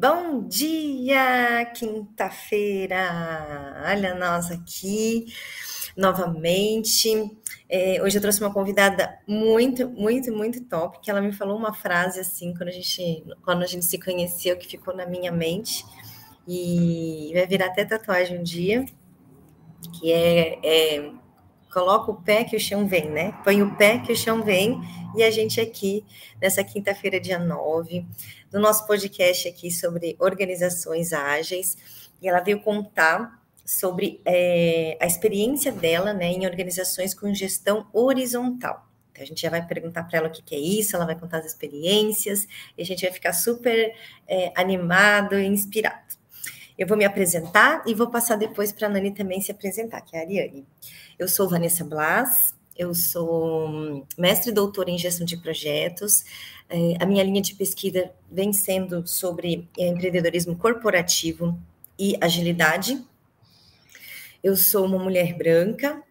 Bom dia, quinta-feira! Olha nós aqui novamente. É, hoje eu trouxe uma convidada muito, muito, muito top, que ela me falou uma frase assim quando a gente, quando a gente se conheceu, que ficou na minha mente e vai virar até tatuagem um dia, que é, é coloca o pé que o chão vem, né? Põe o pé que o chão vem, e a gente aqui, nessa quinta-feira, dia 9, do nosso podcast aqui sobre organizações ágeis, e ela veio contar sobre é, a experiência dela né, em organizações com gestão horizontal. Então, a gente já vai perguntar para ela o que, que, é isso, ela vai contar as experiências, e a gente vai ficar super é, animado e inspirado. Eu vou me apresentar e vou passar depois para a Nani também se apresentar, que é a Ariane. Eu sou Vanessa Blas, eu sou mestre e doutora em gestão de projetos. É, a minha linha de pesquisa vem sendo sobre é, empreendedorismo corporativo e agilidade. Eu sou uma mulher branca,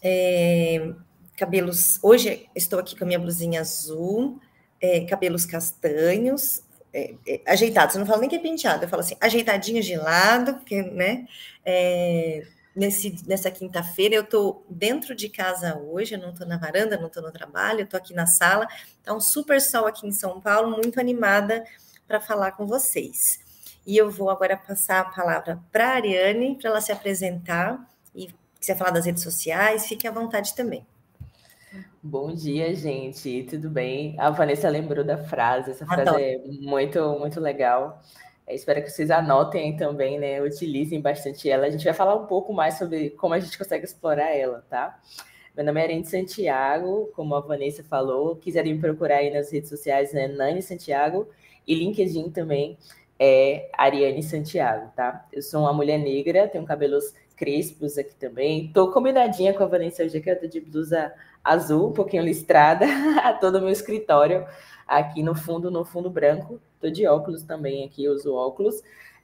é, cabelos. Hoje estou aqui com a minha blusinha azul, é, cabelos castanhos, é, é, ajeitados. Eu não falo nem que é penteado, eu falo assim, ajeitadinho de lado, porque, né? É, nesse, nessa quinta-feira. Eu estou dentro de casa hoje, eu não estou na varanda, não estou no trabalho, eu estou aqui na sala. Está um super sol aqui em São Paulo, muito animada para falar com vocês. E eu vou agora passar a palavra para a Ariane, para ela se apresentar e quiser falar das redes sociais, fique à vontade também. Bom dia, gente. Tudo bem? A Vanessa lembrou da frase. Essa frase Adoro. é muito, muito legal. Espero que vocês anotem também, né? Utilizem bastante ela. A gente vai falar um pouco mais sobre como a gente consegue explorar ela, tá? Meu nome é Arene Santiago, como a Vanessa falou. Quiserem me procurar aí nas redes sociais, né? Nani Santiago e LinkedIn também é Ariane Santiago, tá? Eu sou uma mulher negra, tenho cabelos crespos aqui também. Tô combinadinha com a Vanessa hoje, que eu tô de blusa azul, um pouquinho listrada, todo o meu escritório aqui no fundo, no fundo branco. Tô de óculos também aqui, uso óculos.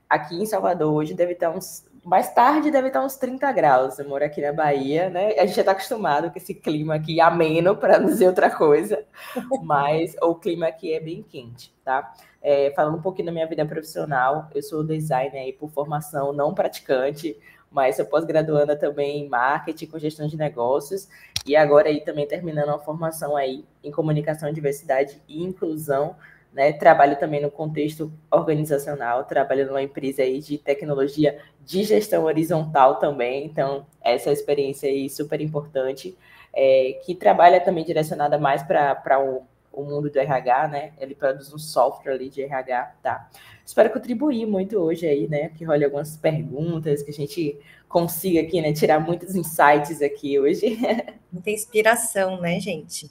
Aqui em Salvador hoje deve estar uns. Mais tarde deve estar uns 30 graus. Eu moro aqui na Bahia, né? A gente já está acostumado com esse clima aqui ameno, para não dizer outra coisa. Mas o clima aqui é bem quente, tá? É, falando um pouquinho da minha vida profissional, eu sou designer aí por formação, não praticante, mas sou pós-graduanda também em marketing com gestão de negócios e agora aí também terminando uma formação aí em comunicação, diversidade e inclusão, né? Trabalho também no contexto organizacional, trabalho numa empresa aí de tecnologia de gestão horizontal também, então essa é experiência aí super importante, é, que trabalha também direcionada mais para o o mundo do RH, né? Ele produz um software ali de RH, tá? Espero contribuir muito hoje aí, né? Que role algumas perguntas, que a gente consiga aqui, né? Tirar muitos insights aqui hoje. Muita inspiração, né, gente?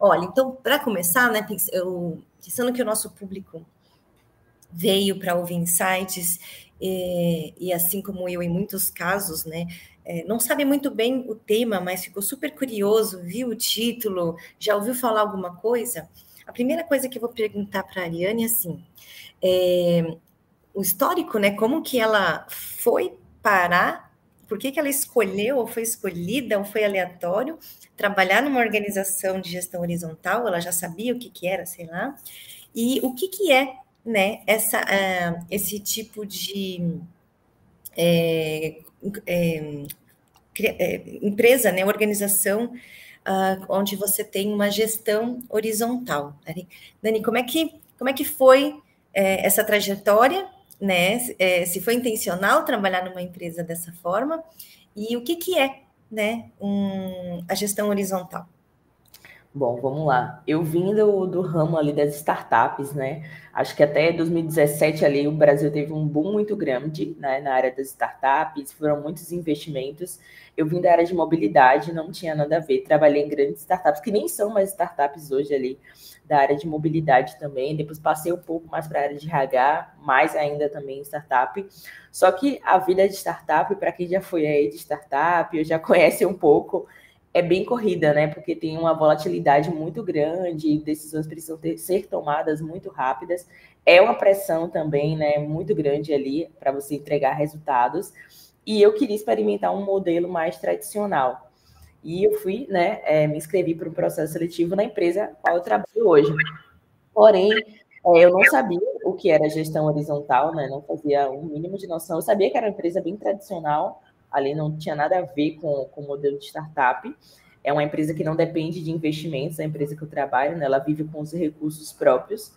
Olha, então, para começar, né, eu, pensando que o nosso público veio para ouvir insights, e, e assim como eu, em muitos casos, né, é, não sabe muito bem o tema, mas ficou super curioso, viu o título, já ouviu falar alguma coisa? A primeira coisa que eu vou perguntar para a Ariane é assim: é, o histórico, né? Como que ela foi parar? Por que, que ela escolheu, ou foi escolhida, ou foi aleatório, trabalhar numa organização de gestão horizontal? Ela já sabia o que, que era, sei lá. E o que, que é né, essa, uh, esse tipo de é, é, é, empresa, né, organização, uh, onde você tem uma gestão horizontal. Dani, como é que, como é que foi é, essa trajetória, né? É, se foi intencional trabalhar numa empresa dessa forma e o que, que é, né, um, a gestão horizontal? Bom, vamos lá. Eu vim do, do ramo ali das startups, né? Acho que até 2017 ali o Brasil teve um boom muito grande né, na área das startups, foram muitos investimentos. Eu vim da área de mobilidade, não tinha nada a ver. Trabalhei em grandes startups, que nem são mais startups hoje ali, da área de mobilidade também. Depois passei um pouco mais para a área de RH, mais ainda também em startup. Só que a vida de startup, para quem já foi aí de startup, ou já conhece um pouco, é bem corrida, né? Porque tem uma volatilidade muito grande, decisões precisam ter, ser tomadas muito rápidas. É uma pressão também, né? Muito grande ali para você entregar resultados. E eu queria experimentar um modelo mais tradicional. E eu fui, né? É, me inscrevi para um processo seletivo na empresa qual eu trabalho hoje. Porém, é, eu não sabia o que era gestão horizontal, né? Não fazia um mínimo de noção. Eu sabia que era uma empresa bem tradicional, ali não tinha nada a ver com, com o modelo de startup. É uma empresa que não depende de investimentos, a empresa que eu trabalho, né? ela vive com os recursos próprios.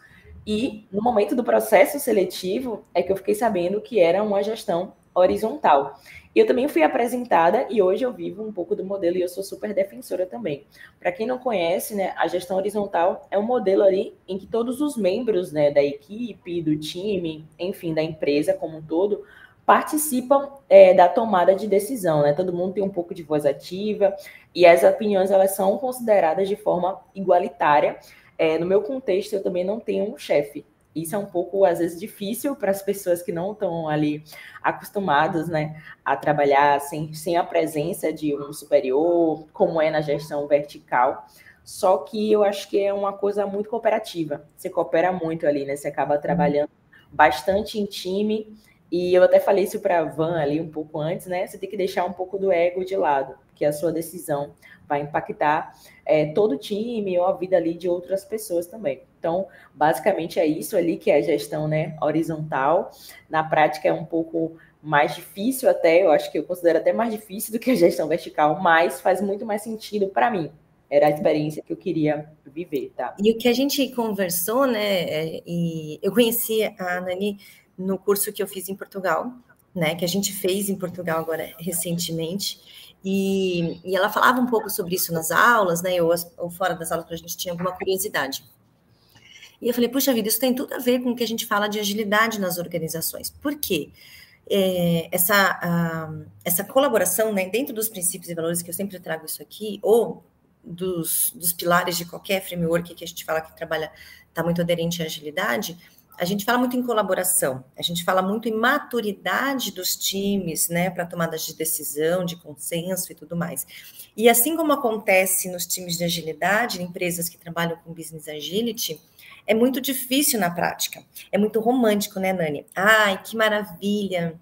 E no momento do processo seletivo é que eu fiquei sabendo que era uma gestão horizontal. Eu também fui apresentada e hoje eu vivo um pouco do modelo e eu sou super defensora também. Para quem não conhece, né, a gestão horizontal é um modelo ali em que todos os membros né, da equipe, do time, enfim, da empresa como um todo, participam é, da tomada de decisão, né? Todo mundo tem um pouco de voz ativa e as opiniões elas são consideradas de forma igualitária. É, no meu contexto, eu também não tenho um chefe. Isso é um pouco, às vezes, difícil para as pessoas que não estão ali acostumadas né, a trabalhar sem, sem a presença de um superior, como é na gestão vertical. Só que eu acho que é uma coisa muito cooperativa. Você coopera muito ali, né? Você acaba trabalhando bastante em time e eu até falei isso para a Van ali um pouco antes, né? Você tem que deixar um pouco do ego de lado, porque a sua decisão vai impactar é, todo o time ou a vida ali de outras pessoas também. Então, basicamente é isso ali que é a gestão né, horizontal. Na prática é um pouco mais difícil até, eu acho que eu considero até mais difícil do que a gestão vertical, mas faz muito mais sentido para mim. Era a experiência que eu queria viver, tá? E o que a gente conversou, né? É, e eu conheci a Nani no curso que eu fiz em Portugal, né, que a gente fez em Portugal agora recentemente, e, e ela falava um pouco sobre isso nas aulas, né, ou, ou fora das aulas, para a gente tinha alguma curiosidade. E eu falei, puxa vida, isso tem tudo a ver com o que a gente fala de agilidade nas organizações. Por quê? É, essa, a, essa colaboração, né, dentro dos princípios e valores que eu sempre trago isso aqui, ou dos, dos pilares de qualquer framework que a gente fala que trabalha, está muito aderente à agilidade, a gente fala muito em colaboração, a gente fala muito em maturidade dos times, né, para tomadas de decisão, de consenso e tudo mais. E assim como acontece nos times de agilidade, em empresas que trabalham com business agility, é muito difícil na prática. É muito romântico, né, Nani? Ai, que maravilha!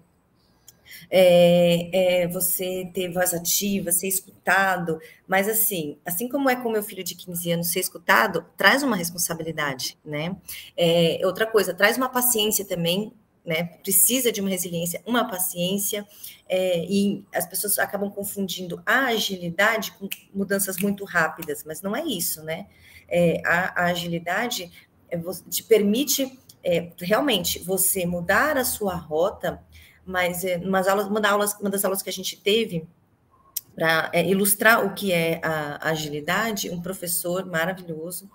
É, é, você ter voz ativa, ser escutado, mas assim, assim como é com meu filho de 15 anos ser escutado, traz uma responsabilidade, né? É, outra coisa, traz uma paciência também, né? Precisa de uma resiliência, uma paciência, é, e as pessoas acabam confundindo a agilidade com mudanças muito rápidas, mas não é isso, né? É, a, a, agilidade é, te permite é, realmente você mudar a sua rota mas é, aulas, uma, aulas, uma das aulas que a gente teve para é, ilustrar o que é a, agilidade, um professor maravilhoso,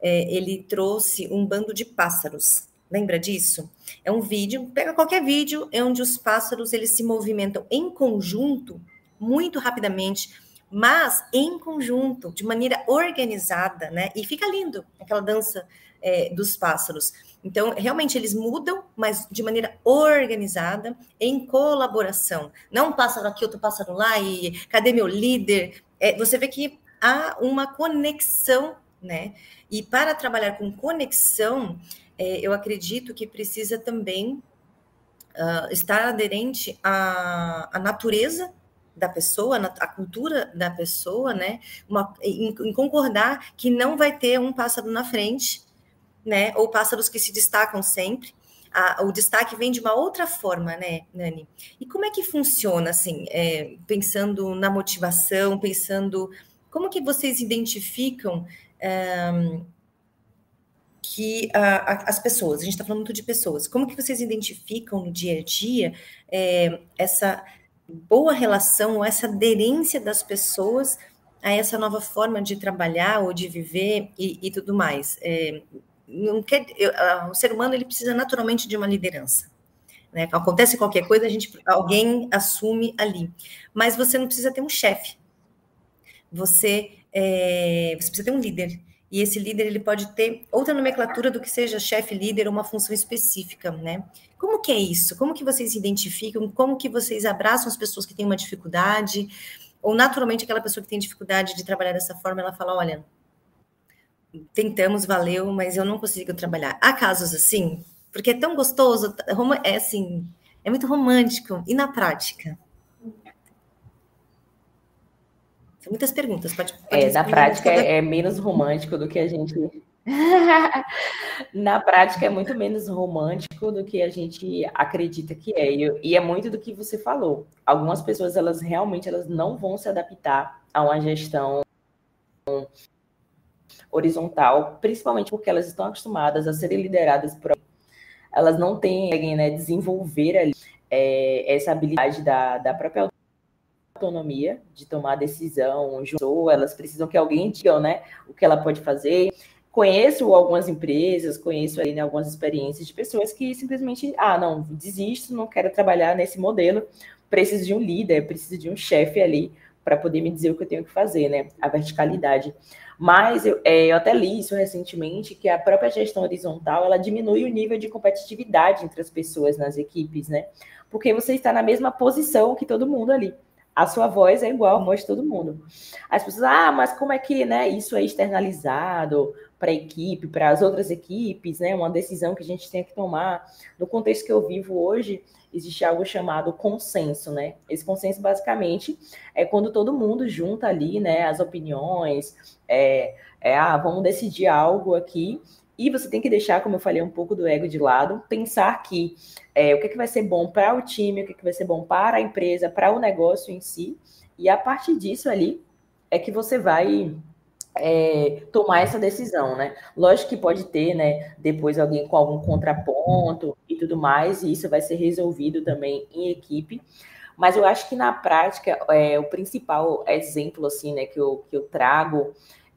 é, ele trouxe um bando de pássaros. Lembra disso? É um vídeo, pega qualquer vídeo, é onde os pássaros eles se movimentam em conjunto, muito rapidamente, mas em conjunto, de maneira organizada, né? E fica lindo aquela dança é, dos pássaros. Então, realmente, eles mudam, mas de maneira organizada, em colaboração. Não um pássaro aqui, outro pássaro lá, e cadê meu líder? É, você vê que há uma conexão, né? E para trabalhar com conexão, é, eu acredito que precisa também uh, estar aderente à, à natureza da pessoa, a cultura da pessoa, né? Uma, em, em, concordar que não vai ter um pássaro na frente né? Ou pássaros que se destacam sempre. A, o destaque vem de uma outra forma, né, Nani? E como é que funciona, assim, é, pensando na motivação, pensando como que vocês identificam que a, a, as pessoas, a gente está falando muito de pessoas, como que vocês identificam no dia a dia é, essa boa relação ou essa aderência das pessoas a essa nova forma de trabalhar ou de viver e, e tudo mais? É, não quer, eu, o ser humano ele precisa naturalmente de uma liderança. Né? Acontece qualquer coisa, a gente, alguém assume ali. Mas você não precisa ter um chefe. Você, é, você precisa ter um líder. E esse líder ele pode ter outra nomenclatura do que seja chefe, líder ou uma função específica, né? Como que é isso? Como que vocês identificam? Como que vocês abraçam as pessoas que têm uma dificuldade? Ou naturalmente aquela pessoa que tem dificuldade de trabalhar dessa forma, ela fala, olha, tentamos, valeu, mas eu não consigo trabalhar. Há casos assim, porque é tão gostoso, é assim, é muito romântico. E na prática? São muitas perguntas. Pode, pode é, na prática é, é, menos romântico do que a gente Na prática é muito menos romântico do que a gente acredita que é. E é muito do que você falou. Algumas pessoas, elas realmente elas não vão se adaptar a uma gestão horizontal, principalmente porque elas estão acostumadas a serem lideradas por elas não têm né, desenvolver ali é, essa habilidade da, da própria autonomia de tomar decisão, ou elas precisam que alguém diga né, o que ela pode fazer. Conheço algumas empresas, conheço aí né, algumas experiências de pessoas que simplesmente, ah, não, desisto, não quero trabalhar nesse modelo, preciso de um líder, preciso de um chefe ali para poder me dizer o que eu tenho que fazer, né? A verticalidade. Mas eu, é, eu até li isso recentemente, que a própria gestão horizontal, ela diminui o nível de competitividade entre as pessoas nas equipes, né? Porque você está na mesma posição que todo mundo ali. A sua voz é igual a voz de todo mundo. As pessoas, ah, mas como é que né, isso é externalizado para a equipe, para as outras equipes, né? Uma decisão que a gente tem que tomar. No contexto que eu vivo hoje, existe algo chamado consenso, né? Esse consenso basicamente é quando todo mundo junta ali, né, as opiniões, é, é ah, vamos decidir algo aqui e você tem que deixar, como eu falei, um pouco do ego de lado, pensar que é, o que, é que vai ser bom para o time, o que, é que vai ser bom para a empresa, para o negócio em si, e a partir disso ali é que você vai é, tomar essa decisão, né? Lógico que pode ter, né, depois alguém com algum contraponto tudo mais, e isso vai ser resolvido também em equipe. Mas eu acho que na prática, é, o principal exemplo, assim, né, que eu, que eu trago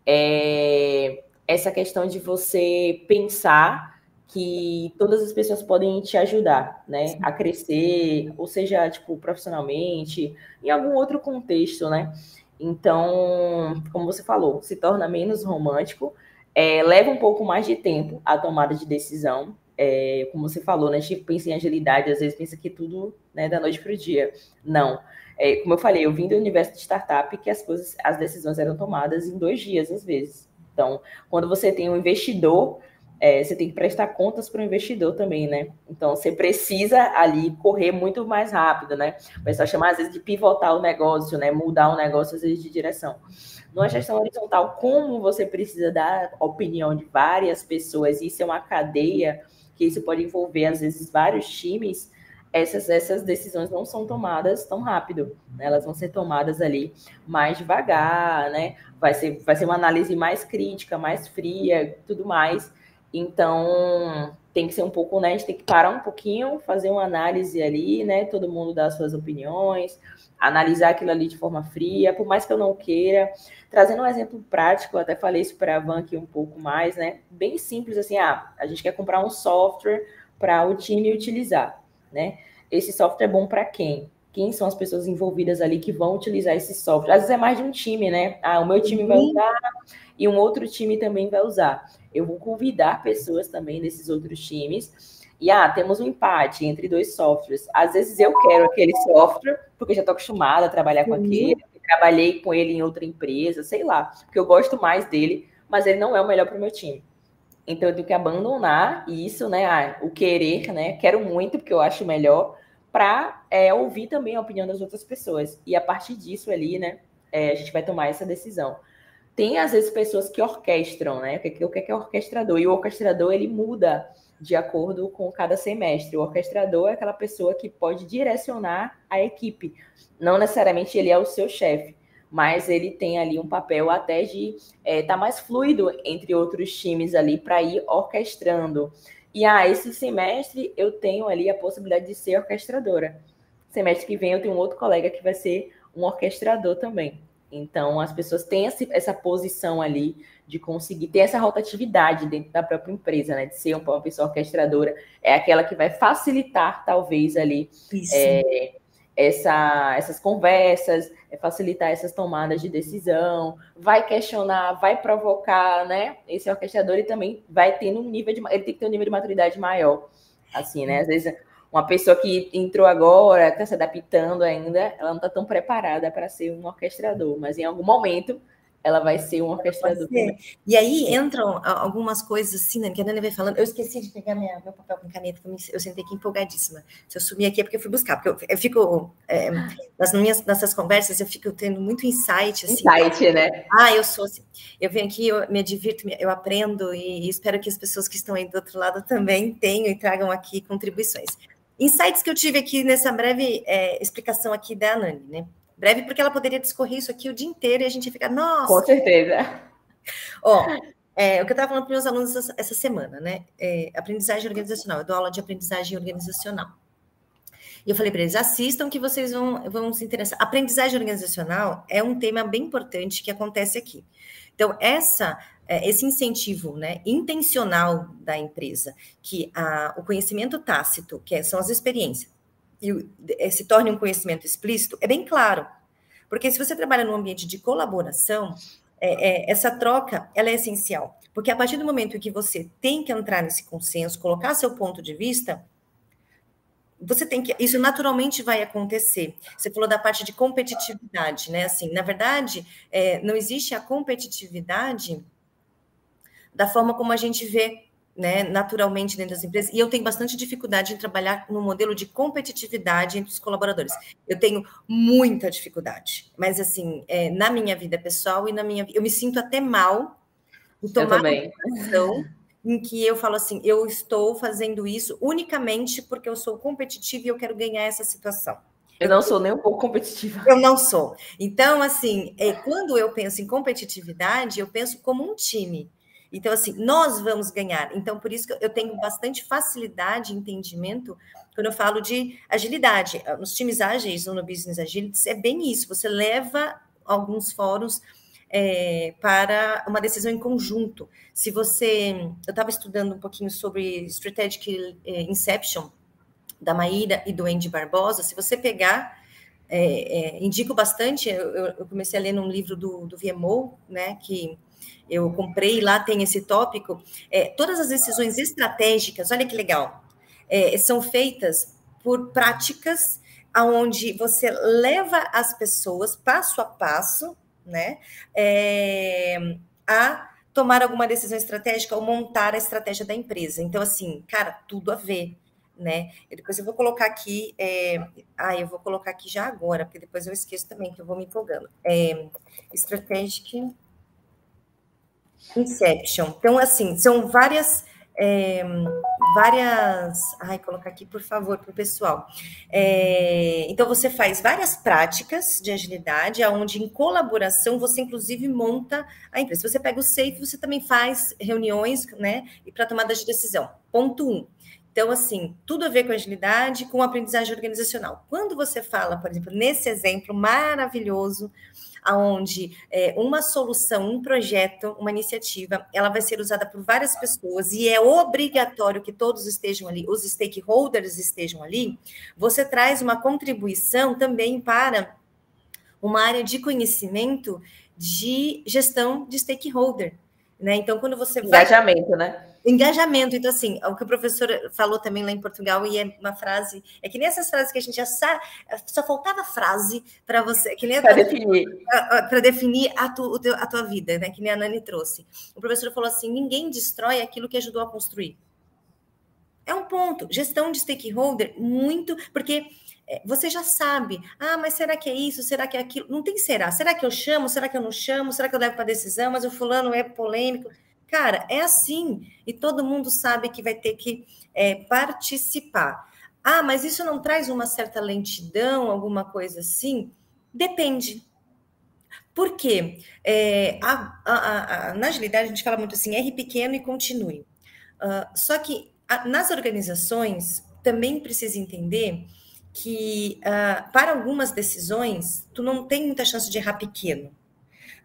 é essa questão de você pensar que todas as pessoas podem te ajudar, né, a crescer, ou seja, tipo, profissionalmente, em algum outro contexto, né? Então, como você falou, se torna menos romântico, é, leva um pouco mais de tempo a tomada de decisão. É, como você falou, né? A gente pensa em agilidade, às vezes pensa que tudo né, da noite para o dia. Não. É, como eu falei, eu vim do universo de startup que as coisas, as decisões eram tomadas em dois dias, às vezes. Então, quando você tem um investidor é, você tem que prestar contas para o investidor também, né? Então, você precisa ali correr muito mais rápido, né? O pessoal chama às vezes de pivotar o negócio, né? Mudar o negócio às vezes de direção. Numa gestão horizontal, como você precisa dar opinião de várias pessoas, isso é uma cadeia que isso pode envolver às vezes vários times, essas, essas decisões não são tomadas tão rápido, né? elas vão ser tomadas ali mais devagar, né? Vai ser, vai ser uma análise mais crítica, mais fria, tudo mais. Então, tem que ser um pouco, né? A gente tem que parar um pouquinho, fazer uma análise ali, né? Todo mundo dá suas opiniões, analisar aquilo ali de forma fria, por mais que eu não queira. Trazendo um exemplo prático, eu até falei isso para a Van aqui um pouco mais, né? Bem simples assim, ah, a gente quer comprar um software para o time utilizar, né? Esse software é bom para quem? Quem são as pessoas envolvidas ali que vão utilizar esse software? Às vezes é mais de um time, né? Ah, o meu time vai uhum. usar e um outro time também vai usar eu vou convidar pessoas também desses outros times. E ah, temos um empate entre dois softwares. Às vezes eu quero aquele software, porque já estou acostumada a trabalhar com aquele, trabalhei com ele em outra empresa, sei lá, porque eu gosto mais dele, mas ele não é o melhor para o meu time. Então eu tenho que abandonar isso, né? Ah, o querer, né? Quero muito, porque eu acho melhor, para é, ouvir também a opinião das outras pessoas. E a partir disso ali, né? É, a gente vai tomar essa decisão tem às vezes pessoas que orquestram, né? O que, o que é orquestrador? E o orquestrador ele muda de acordo com cada semestre. O orquestrador é aquela pessoa que pode direcionar a equipe. Não necessariamente ele é o seu chefe, mas ele tem ali um papel até de estar é, tá mais fluido entre outros times ali para ir orquestrando. E ah, esse semestre eu tenho ali a possibilidade de ser orquestradora. Semestre que vem eu tenho um outro colega que vai ser um orquestrador também. Então, as pessoas têm essa posição ali de conseguir ter essa rotatividade dentro da própria empresa, né? De ser uma pessoa orquestradora, é aquela que vai facilitar, talvez, ali é, essa, essas conversas, é facilitar essas tomadas de decisão, vai questionar, vai provocar, né? Esse orquestrador ele também vai ter um nível de. Ele tem que ter um nível de maturidade maior. Assim, né? Às vezes uma pessoa que entrou agora, está se adaptando ainda, ela não está tão preparada para ser um orquestrador, mas em algum momento ela vai ser um orquestrador. E aí entram algumas coisas assim, né, que a Nani vai falando. Eu esqueci de pegar minha, meu papel com caneta, eu sentei aqui empolgadíssima. Se eu sumir aqui é porque eu fui buscar, porque eu, eu fico, é, nas minhas nessas conversas, eu fico tendo muito insight. Assim, insight, né? Ah, eu sou assim. Eu venho aqui, eu me divirto, eu aprendo e, e espero que as pessoas que estão aí do outro lado também tenham e tragam aqui contribuições. Insights que eu tive aqui nessa breve é, explicação aqui da Nani, né? Breve, porque ela poderia discorrer isso aqui o dia inteiro e a gente ia ficar, nossa. Com certeza. Ó, é, o que eu estava falando para meus alunos essa, essa semana, né? É, aprendizagem organizacional. Eu dou aula de aprendizagem organizacional. E eu falei para eles: assistam que vocês vão, vão se interessar. Aprendizagem organizacional é um tema bem importante que acontece aqui. Então, essa, é, esse incentivo né, intencional da empresa, que a, o conhecimento tácito, que é, são as experiências, e é, se torne um conhecimento explícito, é bem claro. Porque se você trabalha num ambiente de colaboração, é, é, essa troca ela é essencial. Porque a partir do momento que você tem que entrar nesse consenso, colocar seu ponto de vista, você tem que. Isso naturalmente vai acontecer. Você falou da parte de competitividade, né? Assim, na verdade, é, não existe a competitividade da forma como a gente vê né, naturalmente dentro das empresas, e eu tenho bastante dificuldade em trabalhar no modelo de competitividade entre os colaboradores. Eu tenho muita dificuldade, mas assim, é, na minha vida pessoal e na minha eu me sinto até mal em tomar uma decisão em que eu falo assim, eu estou fazendo isso unicamente porque eu sou competitiva e eu quero ganhar essa situação. Eu não sou nem um pouco competitiva. Eu não sou. Então, assim, é, quando eu penso em competitividade, eu penso como um time. Então, assim, nós vamos ganhar. Então, por isso que eu tenho bastante facilidade entendimento quando eu falo de agilidade. Nos times ágeis ou no Business Agility, é bem isso. Você leva alguns fóruns é, para uma decisão em conjunto. Se você... Eu estava estudando um pouquinho sobre Strategic é, Inception, da Maíra e do Andy Barbosa. Se você pegar... É, é, indico bastante, eu, eu, comecei a ler num livro do, do VMO, né, que eu comprei, lá tem esse tópico. É, todas as decisões estratégicas, olha que legal, é, são feitas por práticas aonde você leva as pessoas passo a passo, né, é, a tomar alguma decisão estratégica ou montar a estratégia da empresa. Então, assim, cara, tudo a ver, né? E depois eu vou colocar aqui, é... ah, eu vou colocar aqui já agora, porque depois eu esqueço também que eu vou me empolgando. É, Strategic Inception. Então, assim, são várias. É, várias. Ai, colocar aqui, por favor, para o pessoal. É, então, você faz várias práticas de agilidade, onde em colaboração você, inclusive, monta a empresa. Você pega o SAFE, você também faz reuniões, né? E para tomada de decisão. Ponto um. Então, assim, tudo a ver com agilidade, com aprendizagem organizacional. Quando você fala, por exemplo, nesse exemplo maravilhoso aonde é, uma solução, um projeto, uma iniciativa, ela vai ser usada por várias pessoas e é obrigatório que todos estejam ali, os stakeholders estejam ali, você traz uma contribuição também para uma área de conhecimento de gestão de stakeholder. Né? Então, quando você Engajamento, vai... né? Engajamento. Então, assim, o que o professor falou também lá em Portugal, e é uma frase, é que nem essas frases que a gente já sabe, só faltava frase para você, que nem para definir. Para definir a, tu, a tua vida, né? Que nem a Nani trouxe. O professor falou assim: ninguém destrói aquilo que ajudou a construir. É um ponto. Gestão de stakeholder, muito, porque é, você já sabe, ah, mas será que é isso? Será que é aquilo? Não tem será. Será que eu chamo? Será que eu não chamo? Será que eu levo para decisão? Mas o fulano é polêmico. Cara, é assim. E todo mundo sabe que vai ter que é, participar. Ah, mas isso não traz uma certa lentidão, alguma coisa assim? Depende. Por quê? É, a, a, a, na agilidade, a gente fala muito assim, R pequeno e continue. Uh, só que nas organizações, também precisa entender que uh, para algumas decisões tu não tem muita chance de errar pequeno.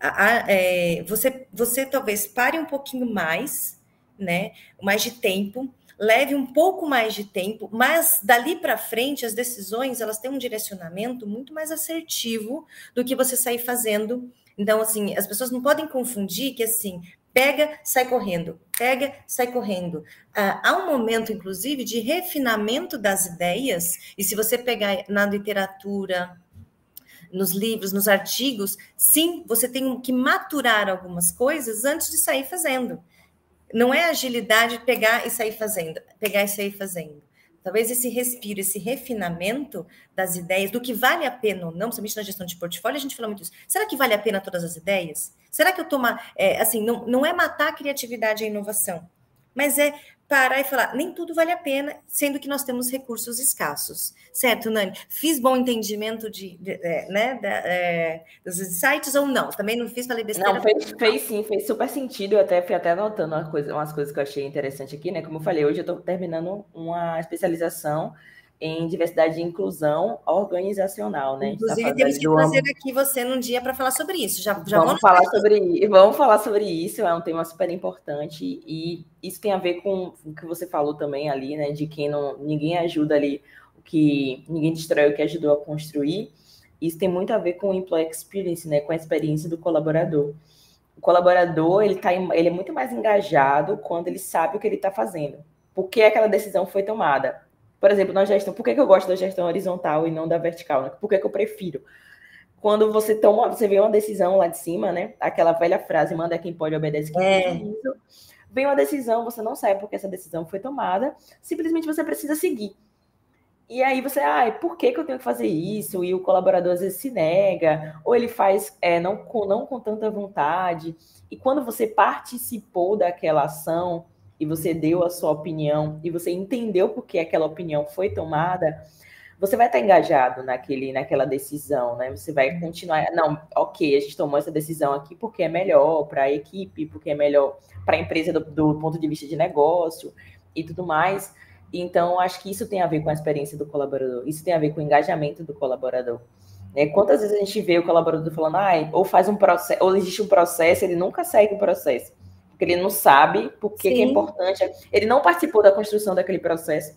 É, você, você talvez pare um pouquinho mais, né? Mais de tempo, leve um pouco mais de tempo, mas dali para frente as decisões elas têm um direcionamento muito mais assertivo do que você sair fazendo. Então, assim, as pessoas não podem confundir que assim, pega, sai correndo, pega, sai correndo. Ah, há um momento, inclusive, de refinamento das ideias, e se você pegar na literatura, nos livros, nos artigos, sim, você tem que maturar algumas coisas antes de sair fazendo. Não é agilidade pegar e sair fazendo, pegar e sair fazendo. Talvez esse respiro, esse refinamento das ideias, do que vale a pena ou não, principalmente na gestão de portfólio, a gente fala muito isso. Será que vale a pena todas as ideias? Será que eu tomar, é, assim, não, não é matar a criatividade e a inovação, mas é parar e falar, nem tudo vale a pena, sendo que nós temos recursos escassos. Certo, Nani? Fiz bom entendimento de, de, de é, né, da, é, dos insights ou não? Também não fiz, falei besteira. Não, fez, fez sim, fez super sentido. Eu até fui até anotando uma coisa, umas coisas que eu achei interessante aqui, né? Como eu falei, hoje eu estou terminando uma especialização em diversidade e inclusão organizacional, né? Tá Inclusive, tá temos que trazer aqui você num dia para falar sobre isso. Já, já vamos, falar sobre vamos falar sobre isso, é um tema super importante e isso tem a ver com o que você falou também ali, né? De que não, ninguém ajuda ali o que ninguém destrói o que ajudou a construir. Isso tem muito a ver com o employee experience, né? Com a experiência do colaborador. O colaborador ele tá, ele é muito mais engajado quando ele sabe o que ele está fazendo. Por que aquela decisão foi tomada? Por exemplo, na gestão, por que, que eu gosto da gestão horizontal e não da vertical? Né? Por que, que eu prefiro? Quando você toma, você vê uma decisão lá de cima, né? Aquela velha frase, manda quem pode, obedece quem é. precisa. Vem uma decisão, você não sabe porque essa decisão foi tomada, simplesmente você precisa seguir. E aí você, ah, por que, que eu tenho que fazer isso? E o colaborador às vezes se nega, ou ele faz é, não, com, não com tanta vontade. E quando você participou daquela ação, e você deu a sua opinião e você entendeu por que aquela opinião foi tomada, você vai estar engajado naquele, naquela decisão, né? Você vai continuar, não, ok, a gente tomou essa decisão aqui porque é melhor para a equipe, porque é melhor para a empresa do, do, ponto de vista de negócio e tudo mais. Então, acho que isso tem a ver com a experiência do colaborador, isso tem a ver com o engajamento do colaborador. Né? Quantas vezes a gente vê o colaborador falando, ah, ou faz um processo, ou existe um processo, ele nunca segue o processo porque ele não sabe por que, que, é importante. Ele não participou da construção daquele processo.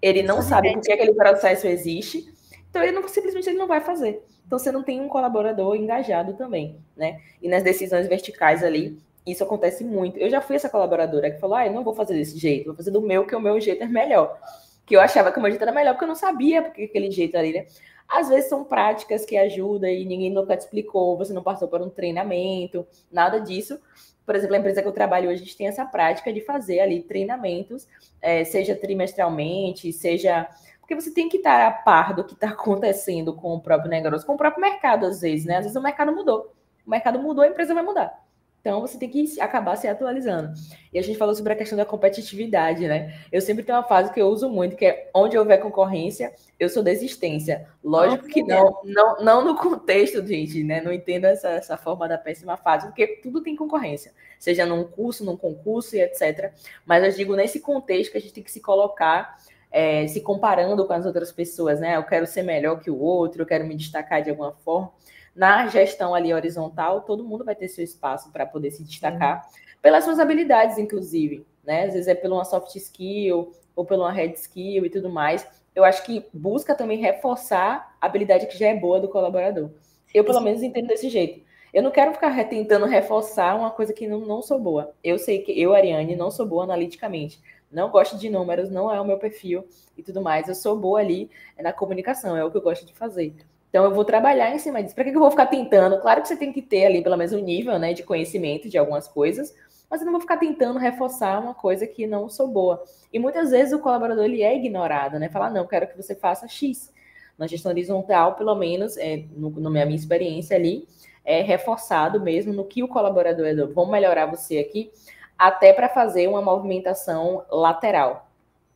Ele não sabe por que aquele processo existe. Então ele não simplesmente ele não vai fazer. Então você não tem um colaborador engajado também, né? E nas decisões verticais ali, isso acontece muito. Eu já fui essa colaboradora que falou: "Ah, eu não vou fazer desse jeito, vou fazer do meu que o meu jeito é melhor". Que eu achava que o meu jeito era melhor porque eu não sabia porque aquele jeito ali, né? Às vezes são práticas que ajudam e ninguém nunca te explicou, você não passou por um treinamento, nada disso por exemplo, a empresa que eu trabalho hoje, a gente tem essa prática de fazer ali treinamentos, é, seja trimestralmente, seja. Porque você tem que estar a par do que está acontecendo com o próprio negócio, com o próprio mercado, às vezes, né? Às vezes o mercado mudou. O mercado mudou, a empresa vai mudar. Então, você tem que acabar se atualizando. E a gente falou sobre a questão da competitividade, né? Eu sempre tenho uma fase que eu uso muito, que é onde houver concorrência, eu sou desistência. Lógico que não, não, não no contexto, gente, né? Não entendo essa, essa forma da péssima fase, porque tudo tem concorrência, seja num curso, num concurso e etc. Mas eu digo nesse contexto que a gente tem que se colocar é, se comparando com as outras pessoas, né? Eu quero ser melhor que o outro, eu quero me destacar de alguma forma na gestão ali horizontal, todo mundo vai ter seu espaço para poder se destacar pelas suas habilidades, inclusive, né? Às vezes é por uma soft skill ou por uma hard skill e tudo mais. Eu acho que busca também reforçar a habilidade que já é boa do colaborador. Eu, pelo menos, entendo desse jeito. Eu não quero ficar tentando reforçar uma coisa que não, não sou boa. Eu sei que eu, Ariane, não sou boa analiticamente. Não gosto de números, não é o meu perfil e tudo mais. Eu sou boa ali na comunicação, é o que eu gosto de fazer. Então, eu vou trabalhar em cima disso. Para que eu vou ficar tentando? Claro que você tem que ter ali pelo menos um nível né, de conhecimento de algumas coisas, mas eu não vou ficar tentando reforçar uma coisa que não sou boa. E muitas vezes o colaborador ele é ignorado, né? Falar, não, quero que você faça X. Na gestão horizontal, pelo menos, é, no, na minha experiência ali, é reforçado mesmo no que o colaborador é. Vamos melhorar você aqui, até para fazer uma movimentação lateral.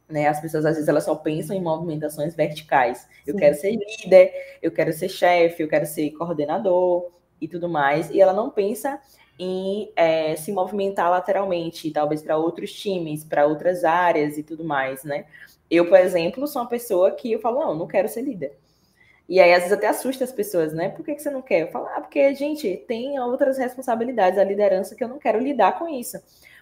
Né? As pessoas às vezes elas só pensam em movimentações verticais. Eu Sim. quero ser líder, eu quero ser chefe, eu quero ser coordenador e tudo mais. E ela não pensa em é, se movimentar lateralmente, talvez para outros times, para outras áreas e tudo mais, né? Eu, por exemplo, sou uma pessoa que eu falo, não, não quero ser líder. E aí, às vezes, até assusta as pessoas, né? Por que, que você não quer? Eu falo, ah, porque, gente, tem outras responsabilidades, a liderança, que eu não quero lidar com isso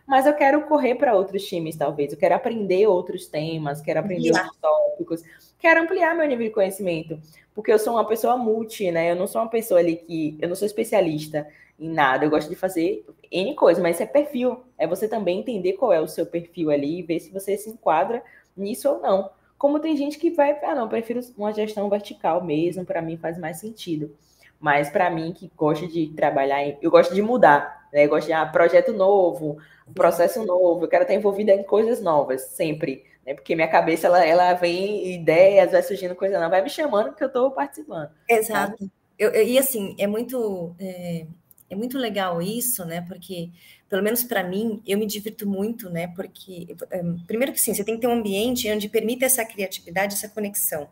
mas eu quero correr para outros times, talvez. Eu quero aprender outros temas, quero aprender yeah. outros tópicos, quero ampliar meu nível de conhecimento, porque eu sou uma pessoa multi, né? Eu não sou uma pessoa ali que. Eu não sou especialista em nada, eu gosto de fazer N coisas, mas isso é perfil. É você também entender qual é o seu perfil ali e ver se você se enquadra nisso ou não. como tem gente que vai, ah, não, prefiro uma gestão vertical mesmo, para mim faz mais sentido. Mas para mim, que gosta de trabalhar, eu gosto de mudar, né? Eu gosto de ah, projeto novo, processo novo, eu quero estar envolvida em coisas novas, sempre. Né? Porque minha cabeça, ela, ela vem ideias, vai surgindo coisa nova, vai me chamando porque eu estou participando. Exato. Eu, eu, e assim, é muito, é, é muito legal isso, né? Porque, pelo menos para mim, eu me divirto muito, né? Porque, é, primeiro que sim, você tem que ter um ambiente onde permita essa criatividade, essa conexão.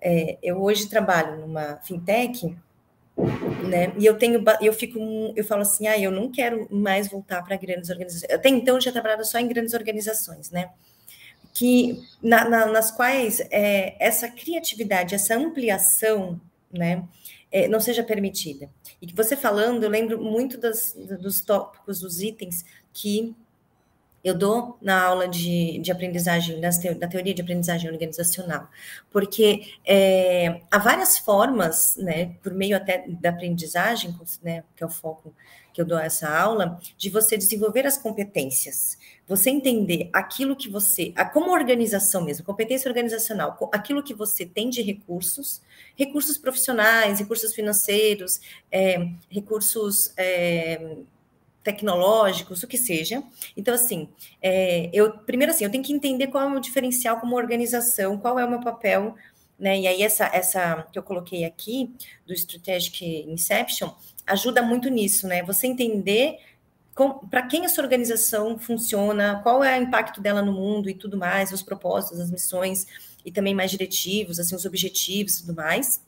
É, eu hoje trabalho numa fintech né? E eu tenho, eu fico, eu falo assim, ah, eu não quero mais voltar para grandes organizações. Até então eu já trabalhava só em grandes organizações, né? Que na, na, nas quais é, essa criatividade, essa ampliação, né, é, não seja permitida. E que você falando, eu lembro muito das, dos tópicos, dos itens que eu dou na aula de, de aprendizagem, da teoria de aprendizagem organizacional, porque é, há várias formas, né, por meio até da aprendizagem, né, que é o foco que eu dou essa aula, de você desenvolver as competências, você entender aquilo que você, a, como organização mesmo, competência organizacional, aquilo que você tem de recursos, recursos profissionais, recursos financeiros, é, recursos é, tecnológicos, o que seja. Então, assim, é, eu primeiro assim, eu tenho que entender qual é o meu diferencial como organização, qual é o meu papel, né? E aí, essa, essa que eu coloquei aqui, do Strategic Inception, ajuda muito nisso, né? Você entender para quem essa organização funciona, qual é o impacto dela no mundo e tudo mais, os propósitos, as missões e também mais diretivos, assim, os objetivos e tudo mais.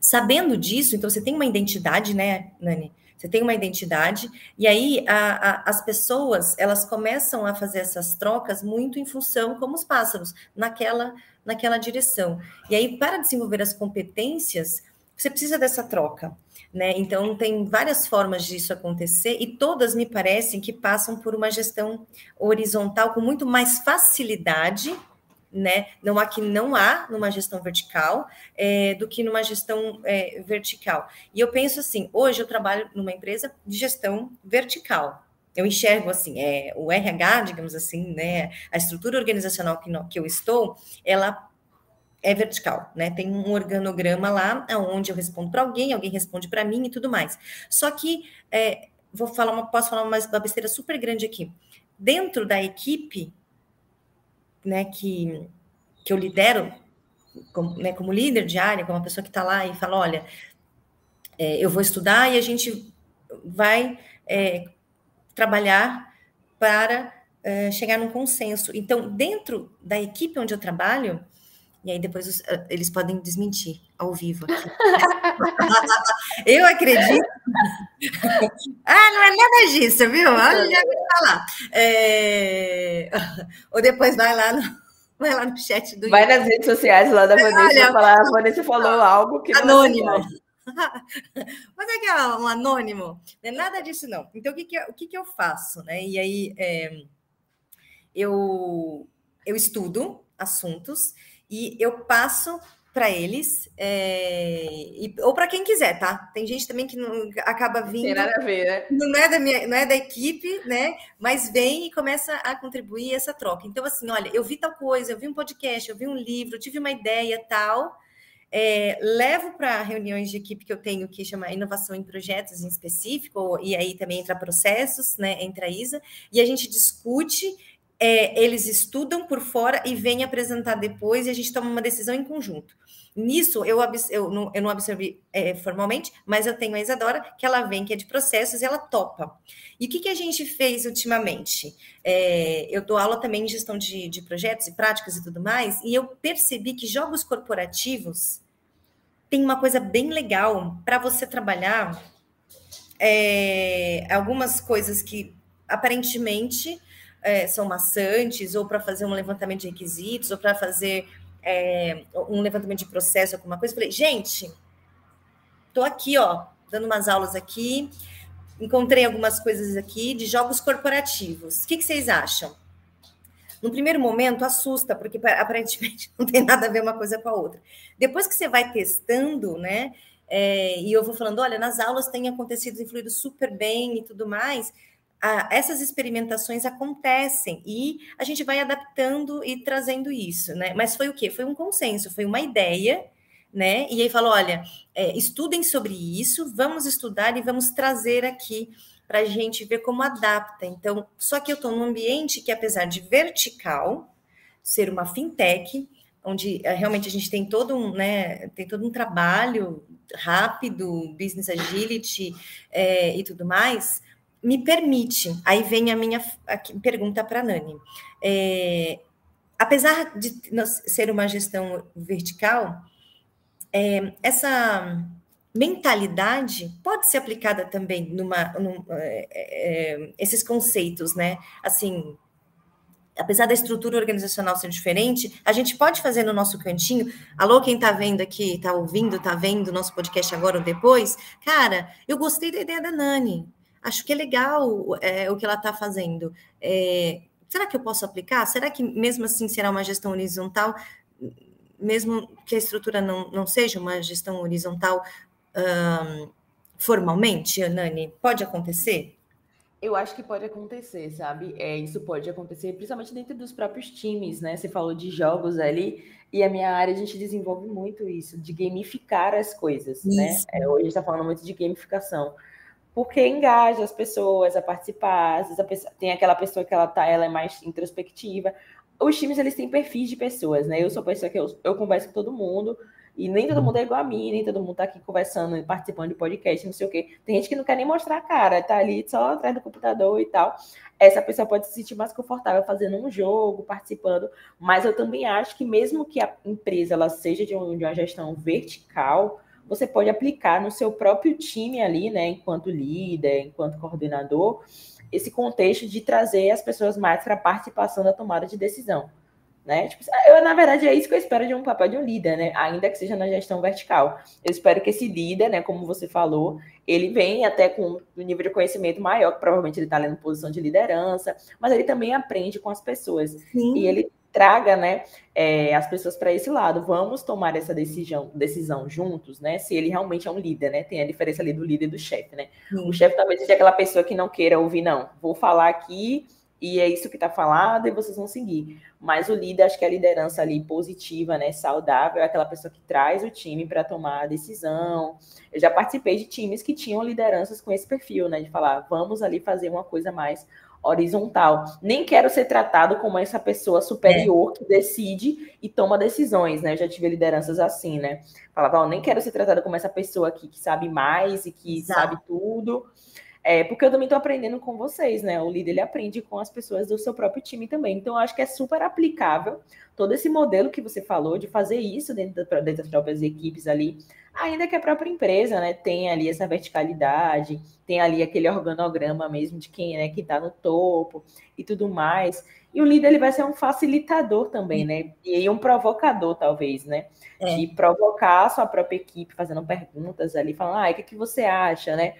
Sabendo disso, então você tem uma identidade, né, Nani? Você tem uma identidade, e aí a, a, as pessoas elas começam a fazer essas trocas muito em função, como os pássaros, naquela, naquela direção. E aí, para desenvolver as competências, você precisa dessa troca. Né? Então, tem várias formas disso acontecer, e todas me parecem que passam por uma gestão horizontal com muito mais facilidade né? Não há que não há numa gestão vertical é, do que numa gestão é, vertical. E eu penso assim, hoje eu trabalho numa empresa de gestão vertical. Eu enxergo assim, é, o RH, digamos assim, né? A estrutura organizacional que, que eu estou, ela é vertical, né? Tem um organograma lá, onde eu respondo para alguém, alguém responde para mim e tudo mais. Só que é, vou falar uma, posso falar uma, uma besteira super grande aqui. Dentro da equipe né, que, que eu lidero, como, né, como líder de área, como uma pessoa que está lá e fala, olha, é, eu vou estudar e a gente vai é, trabalhar para é, chegar num consenso. Então, dentro da equipe onde eu trabalho, e aí depois os, ah, eles podem desmentir ao vivo eu acredito. ah, não é nada disso, viu? Olha, já vou falar. É... Ou depois vai lá no. Vai lá no chat do. Vai nas redes sociais lá da Vanessa Olha, falar. A Vanessa falou algo que. Anônimo. Mas é que é um anônimo. Não é nada disso, não. Então, o que, que, eu, o que, que eu faço? Né? E aí, é... eu, eu estudo assuntos e eu passo para eles, é, e, ou para quem quiser, tá? Tem gente também que não acaba vindo. Tem nada a ver, né? Não é da, minha, não é da equipe, né? Mas vem e começa a contribuir essa troca. Então, assim, olha, eu vi tal coisa, eu vi um podcast, eu vi um livro, eu tive uma ideia tal. É, levo para reuniões de equipe que eu tenho que chama inovação em projetos em específico, e aí também entra processos, né? Entra a Isa, e a gente discute é, eles estudam por fora e vêm apresentar depois e a gente toma uma decisão em conjunto. Nisso, eu, eu, não, eu não absorvi é, formalmente, mas eu tenho a Isadora, que ela vem, que é de processos, e ela topa. E o que, que a gente fez ultimamente? É, eu dou aula também em gestão de, de projetos e práticas e tudo mais, e eu percebi que jogos corporativos tem uma coisa bem legal para você trabalhar é, algumas coisas que aparentemente é, são maçantes, ou para fazer um levantamento de requisitos, ou para fazer é, um levantamento de processo, alguma coisa. falei, gente, estou aqui, ó, dando umas aulas aqui, encontrei algumas coisas aqui de jogos corporativos. O que, que vocês acham? No primeiro momento, assusta, porque aparentemente não tem nada a ver uma coisa com a outra. Depois que você vai testando, né? É, e eu vou falando, olha, nas aulas tem acontecido, influído super bem e tudo mais a, essas experimentações acontecem e a gente vai adaptando e trazendo isso, né? Mas foi o quê? Foi um consenso, foi uma ideia, né? E aí falou: olha, é, estudem sobre isso, vamos estudar e vamos trazer aqui para a gente ver como adapta. Então, só que eu estou num ambiente que, apesar de vertical, ser uma fintech, onde eh, realmente a gente tem todo um, né, tem todo um trabalho rápido, business agility é, e tudo mais, me permite. Aí vem a minha pergunta para a Nani. É, apesar de ser uma gestão vertical, é, essa mentalidade pode ser aplicada também numa, num, é, é, esses conceitos, né? Assim, apesar da estrutura organizacional ser diferente, a gente pode fazer no nosso cantinho. Alô, quem está vendo aqui, está ouvindo, está vendo nosso podcast agora ou depois? Cara, eu gostei da ideia da Nani. Acho que é legal é, o que ela está fazendo. É, será que eu posso aplicar? Será que mesmo assim será uma gestão horizontal? Mesmo que a estrutura não, não seja uma gestão horizontal um, formalmente, Nani? Pode acontecer? Eu acho que pode acontecer, sabe? É, isso pode acontecer, principalmente dentro dos próprios times, né? Você falou de jogos ali, e a minha área a gente desenvolve muito isso, de gamificar as coisas, né? isso. né? É, hoje a gente está falando muito de gamificação. Porque engaja as pessoas a participar, às vezes pessoa, tem aquela pessoa que ela tá, ela é mais introspectiva. Os times, eles têm perfis de pessoas, né? Eu sou pessoa que eu, eu converso com todo mundo, e nem todo uhum. mundo é igual a mim, nem todo mundo tá aqui conversando, participando de podcast, não sei o quê. Tem gente que não quer nem mostrar a cara, tá ali só atrás do computador e tal. Essa pessoa pode se sentir mais confortável fazendo um jogo, participando, mas eu também acho que mesmo que a empresa ela seja de, um, de uma gestão vertical, você pode aplicar no seu próprio time ali, né, enquanto líder, enquanto coordenador, esse contexto de trazer as pessoas mais para a participação da tomada de decisão. Né? Tipo, eu, na verdade, é isso que eu espero de um papel de um líder, né? Ainda que seja na gestão vertical. Eu espero que esse líder, né, como você falou, ele venha até com um nível de conhecimento maior, que provavelmente ele está ali na posição de liderança, mas ele também aprende com as pessoas. Sim. E ele traga né, é, as pessoas para esse lado. Vamos tomar essa decisão, decisão juntos, né? Se ele realmente é um líder, né? Tem a diferença ali do líder e do chefe, né? Sim. O chefe talvez seja aquela pessoa que não queira ouvir, não. Vou falar aqui e é isso que está falado e vocês vão seguir. Mas o líder, acho que a liderança ali positiva, né, saudável, é aquela pessoa que traz o time para tomar a decisão. Eu já participei de times que tinham lideranças com esse perfil, né, de falar, vamos ali fazer uma coisa mais horizontal. Nem quero ser tratado como essa pessoa superior é. que decide e toma decisões, né? Eu já tive lideranças assim, né? Falava, oh, nem quero ser tratado como essa pessoa aqui que sabe mais e que Exato. sabe tudo. É, porque eu também estou aprendendo com vocês, né? O líder ele aprende com as pessoas do seu próprio time também. Então, eu acho que é super aplicável todo esse modelo que você falou de fazer isso dentro, da, dentro das próprias equipes ali, ainda que a própria empresa, né, tenha ali essa verticalidade, tem ali aquele organograma mesmo de quem é que está no topo e tudo mais. E o líder ele vai ser um facilitador também, né? E um provocador, talvez, né? É. De provocar a sua própria equipe, fazendo perguntas ali, falando, ah, o que, que você acha, né?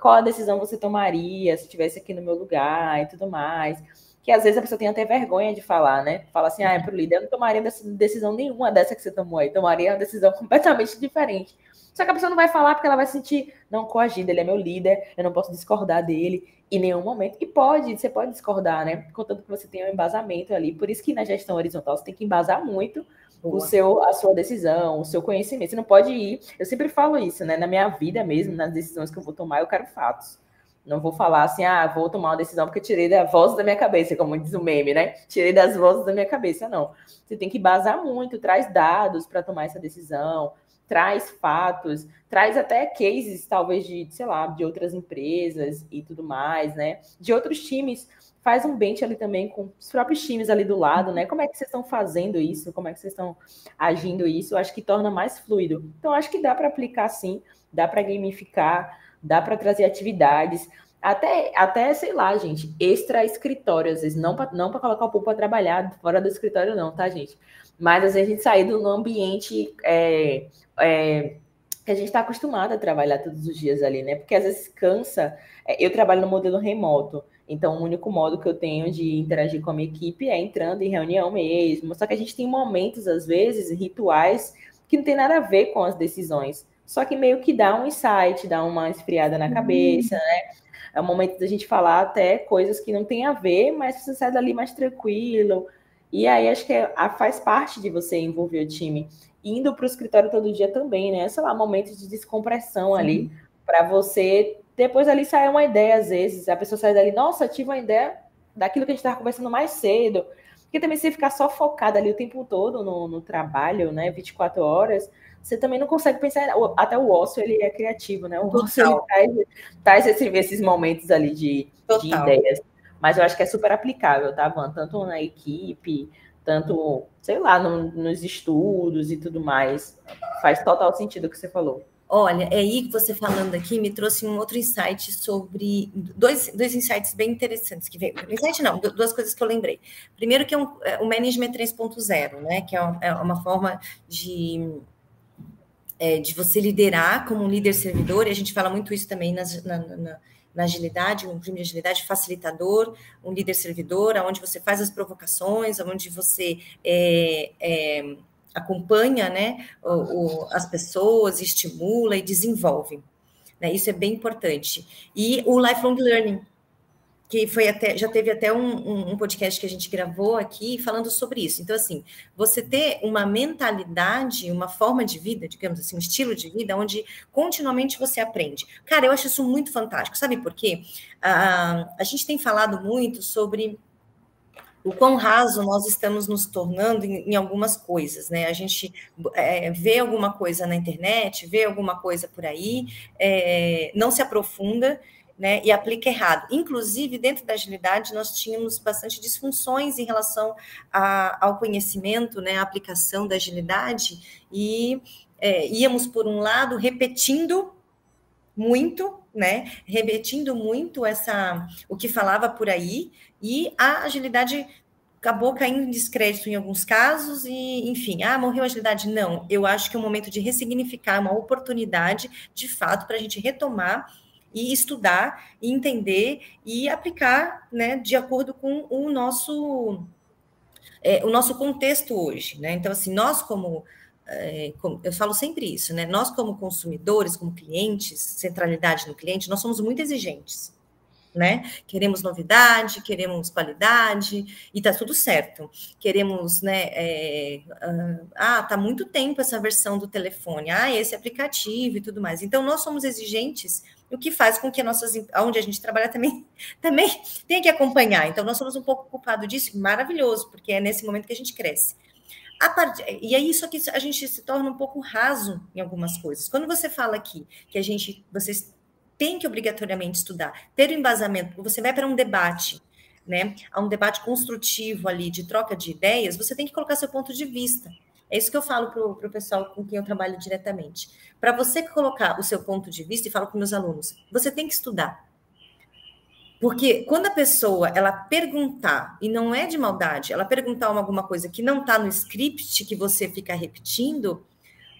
Qual a decisão você tomaria se estivesse aqui no meu lugar e tudo mais. Que às vezes a pessoa tem até vergonha de falar, né? Fala assim, ah, é pro líder, eu não tomaria decisão nenhuma dessa que você tomou aí, tomaria uma decisão completamente diferente. Só que a pessoa não vai falar porque ela vai se sentir não coagida, ele é meu líder, eu não posso discordar dele em nenhum momento. E pode, você pode discordar, né? Contanto que você tenha um embasamento ali. Por isso que na gestão horizontal você tem que embasar muito Boa. o seu, a sua decisão, o seu conhecimento. Você não pode ir. Eu sempre falo isso, né? Na minha vida mesmo, nas decisões que eu vou tomar, eu quero fatos. Não vou falar assim, ah, vou tomar uma decisão porque tirei da voz da minha cabeça, como diz o meme, né? Tirei das vozes da minha cabeça, não. Você tem que embasar muito, traz dados para tomar essa decisão, traz fatos, traz até cases, talvez, de, sei lá, de outras empresas e tudo mais, né? De outros times. Faz um bench ali também com os próprios times ali do lado, né? Como é que vocês estão fazendo isso? Como é que vocês estão agindo isso? Acho que torna mais fluido. Então, acho que dá para aplicar sim, dá para gamificar, dá para trazer atividades. Até, até, sei lá, gente, extra escritório, às vezes, não para não colocar o povo para trabalhar fora do escritório, não, tá, gente? Mas às vezes a gente sair do ambiente é, é, que a gente está acostumado a trabalhar todos os dias ali, né? Porque às vezes cansa. É, eu trabalho no modelo remoto, então o único modo que eu tenho de interagir com a minha equipe é entrando em reunião mesmo. Só que a gente tem momentos, às vezes, rituais, que não tem nada a ver com as decisões. Só que meio que dá um insight, dá uma esfriada na cabeça, né? é o momento da gente falar até coisas que não tem a ver, mas você sai dali mais tranquilo. E aí acho que é, a, faz parte de você envolver o time. Indo para o escritório todo dia também, né? Sei lá, momentos de descompressão Sim. ali, para você depois ali sair uma ideia, às vezes, a pessoa sai dali, nossa, tive uma ideia daquilo que a gente estava conversando mais cedo. Porque também se ficar só focada ali o tempo todo no, no trabalho, né? 24 horas, você também não consegue pensar. Até o ócio ele é criativo, né? O Total. ócio ele traz, traz esse, esses momentos ali de, de, ideias. Mas eu acho que é super aplicável, tá, Van? Tanto na equipe, tanto, sei lá, no, nos estudos e tudo mais. Faz total sentido o que você falou. Olha, é aí que você falando aqui me trouxe um outro insight sobre dois, dois insights bem interessantes que veio. Insight não, duas coisas que eu lembrei. Primeiro que é, um, é o management 3.0, né? Que é uma, é uma forma de é, de você liderar como um líder servidor, e a gente fala muito isso também nas, na, na, na, agilidade, um time de agilidade facilitador, um líder servidor, onde você faz as provocações, onde você é, é, acompanha né, o, o, as pessoas, estimula e desenvolve. Né? Isso é bem importante. E o lifelong learning, que foi até, já teve até um, um, podcast que a gente gravou aqui falando sobre isso. Então, assim, você ter uma mentalidade, uma forma de vida, digamos assim, um estilo de vida, onde continuamente você aprende. Cara, eu acho isso muito fantástico. Sabe por quê? Ah, a gente tem falado muito sobre o quão raso nós estamos nos tornando em, em algumas coisas, né? A gente é, vê alguma coisa na internet, vê alguma coisa por aí, é, não se aprofunda né, e aplica errado. Inclusive, dentro da agilidade, nós tínhamos bastante disfunções em relação a, ao conhecimento, né, a aplicação da agilidade, e é, íamos, por um lado, repetindo muito, né, repetindo muito essa o que falava por aí, e a agilidade acabou caindo em descrédito em alguns casos e, enfim, ah, morreu a agilidade. Não, eu acho que é um momento de ressignificar, uma oportunidade, de fato, para a gente retomar e estudar, e entender e aplicar, né, de acordo com o nosso é, o nosso contexto hoje, né? Então, assim, nós como, é, como, eu falo sempre isso, né? Nós como consumidores, como clientes, centralidade no cliente, nós somos muito exigentes né? Queremos novidade, queremos qualidade e tá tudo certo. Queremos, né? É, ah, tá muito tempo essa versão do telefone, ah, esse aplicativo e tudo mais. Então, nós somos exigentes, o que faz com que nossas, onde a gente trabalha também, também tenha que acompanhar. Então, nós somos um pouco culpados disso, maravilhoso, porque é nesse momento que a gente cresce. Part... E aí, isso aqui a gente se torna um pouco raso em algumas coisas. Quando você fala aqui que a gente, vocês tem que obrigatoriamente estudar, ter o um embasamento, você vai para um debate, né? A um debate construtivo ali, de troca de ideias, você tem que colocar seu ponto de vista. É isso que eu falo para o pessoal com quem eu trabalho diretamente. Para você colocar o seu ponto de vista, e falo com meus alunos, você tem que estudar. Porque quando a pessoa ela perguntar, e não é de maldade, ela perguntar alguma coisa que não está no script que você fica repetindo,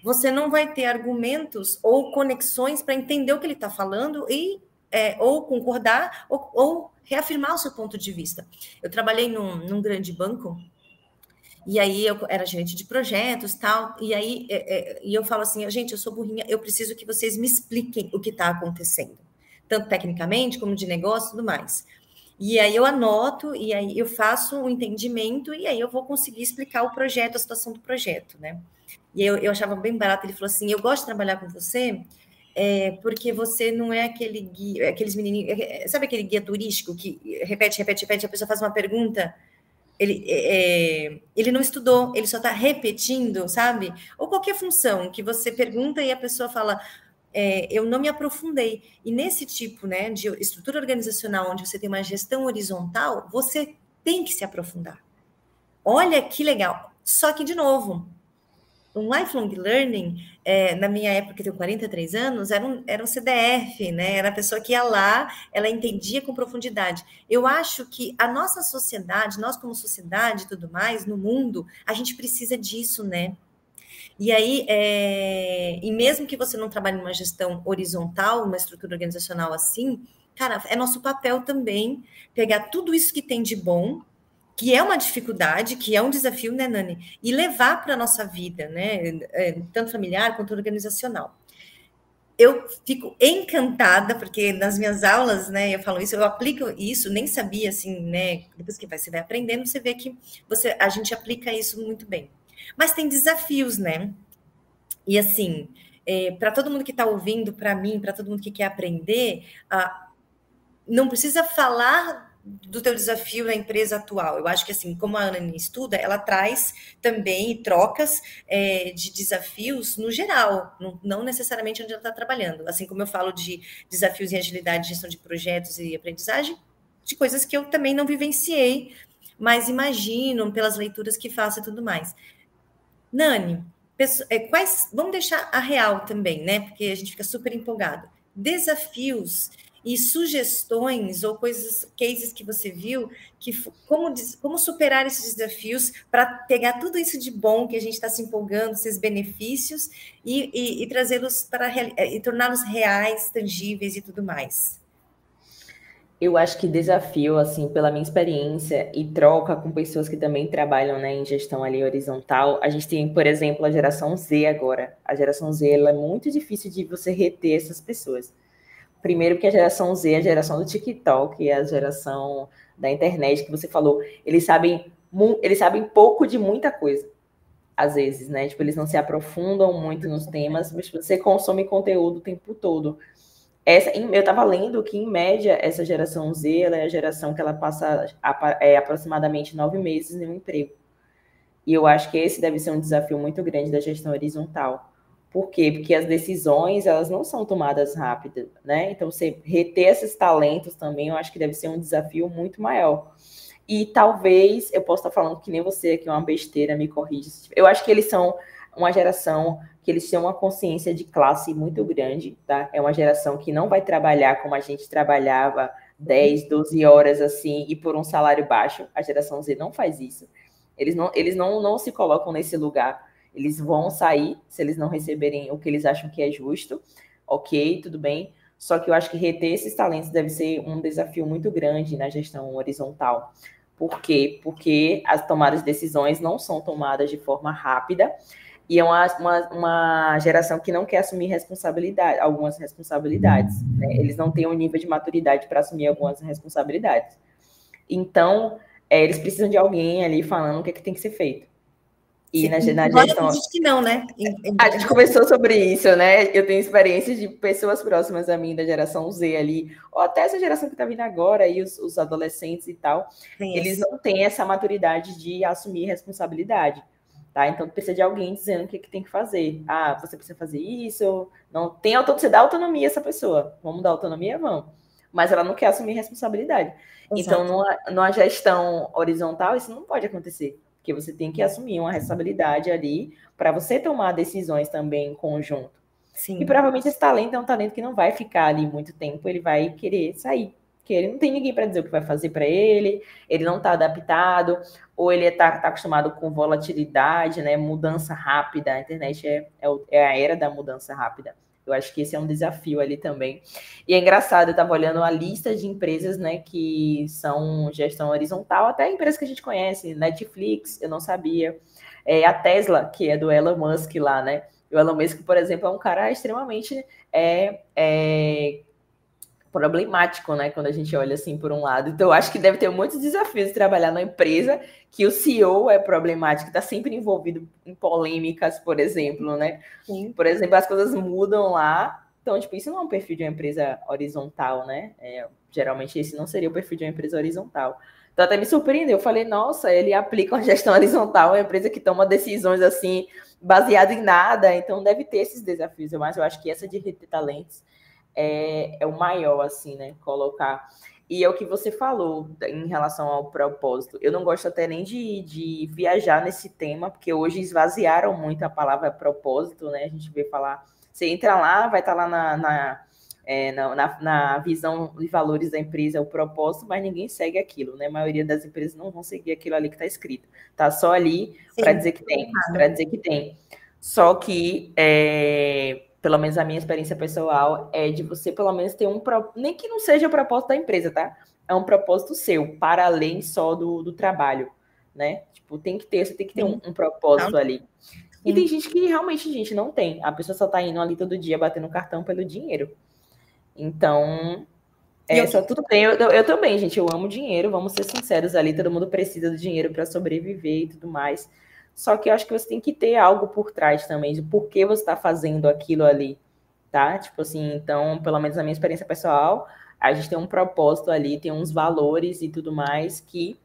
você não vai ter argumentos ou conexões para entender o que ele está falando e é, ou concordar ou, ou, reafirmar o seu ponto de vista. Eu trabalhei num, num, grande banco e aí eu era gerente de projetos tal e aí é, é, e eu falo assim, gente, eu sou burrinha, eu preciso que vocês me expliquem o que está acontecendo, tanto tecnicamente como de negócio e tudo mais. E aí eu anoto e aí eu faço o um entendimento e aí eu vou conseguir explicar o projeto, a situação do projeto, né? E eu, eu achava bem barato. Ele falou assim: Eu gosto de trabalhar com você é, porque você não é aquele guia, aqueles menininhos. É, é, sabe aquele guia turístico que repete, repete, repete, a pessoa faz uma pergunta. Ele, é, é ele não estudou, ele só está repetindo, sabe? Ou qualquer função que você pergunta e a pessoa fala, é, eu não me aprofundei. E nesse tipo né, de estrutura organizacional, onde você tem uma gestão horizontal, você tem que se aprofundar. Olha que legal. Só que, de novo, um lifelong learning, é, na minha época, que tenho 43 anos, era um, era um CDF, né? Era a pessoa que ia lá, ela entendia com profundidade. Eu acho que a nossa sociedade, nós como sociedade e tudo mais, no mundo, a gente precisa disso, né? E aí, é, e mesmo que você não trabalhe numa gestão horizontal, uma estrutura organizacional assim, cara, é nosso papel também pegar tudo isso que tem de bom que é uma dificuldade, que é um desafio, né, Nani? E levar para a nossa vida, né? É, tanto familiar quanto organizacional. eu fico encantada, porque nas minhas aulas, né, eu falo isso, eu aplico isso, nem sabia, assim, né, depois que você vai aprendendo, você vê que você, a gente aplica isso muito bem. Mas tem desafios, né? E assim, é, para todo mundo que está ouvindo, para mim, para todo mundo que quer aprender, ah, não precisa falar do teu desafio na empresa atual. Eu acho que assim, como a Ana estuda, ela traz também trocas é, de desafios no geral, não, não necessariamente onde ela está trabalhando. Assim como eu falo de desafios em agilidade, gestão de projetos e aprendizagem, de coisas que eu também não vivenciei, mas imagino pelas leituras que faço e tudo mais. Nani, é, quais, vamos deixar a real também, né? Porque a gente fica super empolgado. Desafios e sugestões ou coisas, cases que você viu, que como, como superar esses desafios para pegar tudo isso de bom que a gente está se empolgando, esses benefícios e, e, e trazê-los para e torná-los reais, tangíveis e tudo mais. Eu acho que desafio, assim, pela minha experiência e troca com pessoas que também trabalham né, em gestão ali horizontal, a gente tem, por exemplo, a geração Z agora. A geração Z ela é muito difícil de você reter essas pessoas. Primeiro porque a geração Z é a geração do TikTok, é a geração da internet que você falou. Eles sabem, eles sabem pouco de muita coisa, às vezes, né? Tipo, eles não se aprofundam muito nos temas, mas você consome conteúdo o tempo todo. Essa, eu estava lendo que, em média, essa geração Z ela é a geração que ela passa é, aproximadamente nove meses em um emprego. E eu acho que esse deve ser um desafio muito grande da gestão horizontal. Por quê? Porque as decisões, elas não são tomadas rápidas, né? Então, você reter esses talentos também, eu acho que deve ser um desafio muito maior. E talvez, eu possa estar falando que nem você aqui, uma besteira, me corrija. Eu acho que eles são uma geração que eles têm uma consciência de classe muito grande, tá? É uma geração que não vai trabalhar como a gente trabalhava 10, 12 horas assim e por um salário baixo. A geração Z não faz isso. Eles não, eles não, não se colocam nesse lugar. Eles vão sair se eles não receberem o que eles acham que é justo. Ok, tudo bem. Só que eu acho que reter esses talentos deve ser um desafio muito grande na gestão horizontal. Por quê? Porque as tomadas de decisões não são tomadas de forma rápida e é uma, uma, uma, geração que não quer assumir responsabilidade, algumas responsabilidades. Né? Eles não têm um nível de maturidade para assumir algumas responsabilidades. Então, é, eles precisam de alguém ali falando o que, é que tem que ser feito. E na, na gestão. que não, né? A gente conversou sobre isso, né? Eu tenho experiências de pessoas próximas a mim, da geração Z ali, ou até essa geração que está vindo agora, aí os, os adolescentes e tal. Sim, eles não têm essa maturidade de assumir responsabilidade. Tá? Então precisa de alguém dizendo o que, que tem que fazer. Ah, você precisa fazer isso. Não tem autonomia, você dá autonomia a essa pessoa. Vamos dar autonomia, vamos. Mas ela não quer assumir responsabilidade. Então, Exato. Então, numa, numa gestão horizontal, isso não pode acontecer. Porque você tem que assumir uma responsabilidade ali para você tomar decisões também em conjunto. Sim. E provavelmente esse talento é um talento que não vai ficar ali muito tempo, ele vai querer sair que ele não tem ninguém para dizer o que vai fazer para ele, ele não está adaptado, ou ele está tá acostumado com volatilidade, né, mudança rápida. A internet é, é, é, a era da mudança rápida. Eu acho que esse é um desafio ali também. E é engraçado, eu estava olhando a lista de empresas né, que são gestão horizontal, até empresas que a gente conhece, Netflix, eu não sabia. É, a Tesla, que é do Elon Musk lá, né? O Elon Musk, por exemplo, é um cara extremamente é, é, problemático, né? Quando a gente olha assim por um lado. Então, eu acho que deve ter muitos desafios de trabalhar numa empresa que o CEO é problemático, está sempre envolvido em polêmicas, por exemplo, né? Sim. Por exemplo, as coisas mudam lá. Então, tipo, isso não é um perfil de uma empresa horizontal, né? É, geralmente esse não seria o perfil de uma empresa horizontal. Então, até me surpreendeu. Eu falei, nossa, ele aplica uma gestão horizontal, uma empresa que toma decisões assim, baseada em nada. Então, deve ter esses desafios. Mas eu acho que essa de reter talentos é, é o maior, assim, né? Colocar. E é o que você falou em relação ao propósito. Eu não gosto até nem de, de viajar nesse tema, porque hoje esvaziaram muito a palavra propósito, né? A gente vê falar. Você entra lá, vai estar tá lá na, na, é, na, na, visão de valores da empresa, o propósito, mas ninguém segue aquilo, né? A maioria das empresas não vão seguir aquilo ali que está escrito. Tá só ali para dizer que tem, para dizer que tem. Só que é, pelo menos a minha experiência pessoal, é de você pelo menos ter um nem que não seja o propósito da empresa, tá? É um propósito seu, para além só do, do trabalho, né? Tipo, tem que ter, você tem que ter um, um propósito ali. E tem gente que realmente, gente, não tem. A pessoa só tá indo ali todo dia batendo cartão pelo dinheiro. Então, é, eu... só tudo bem. Eu, eu, também, gente, eu amo dinheiro, vamos ser sinceros ali, todo mundo precisa do dinheiro para sobreviver e tudo mais. Só que eu acho que você tem que ter algo por trás também, de por que você está fazendo aquilo ali, tá? Tipo assim, então, pelo menos na minha experiência pessoal, a gente tem um propósito ali, tem uns valores e tudo mais que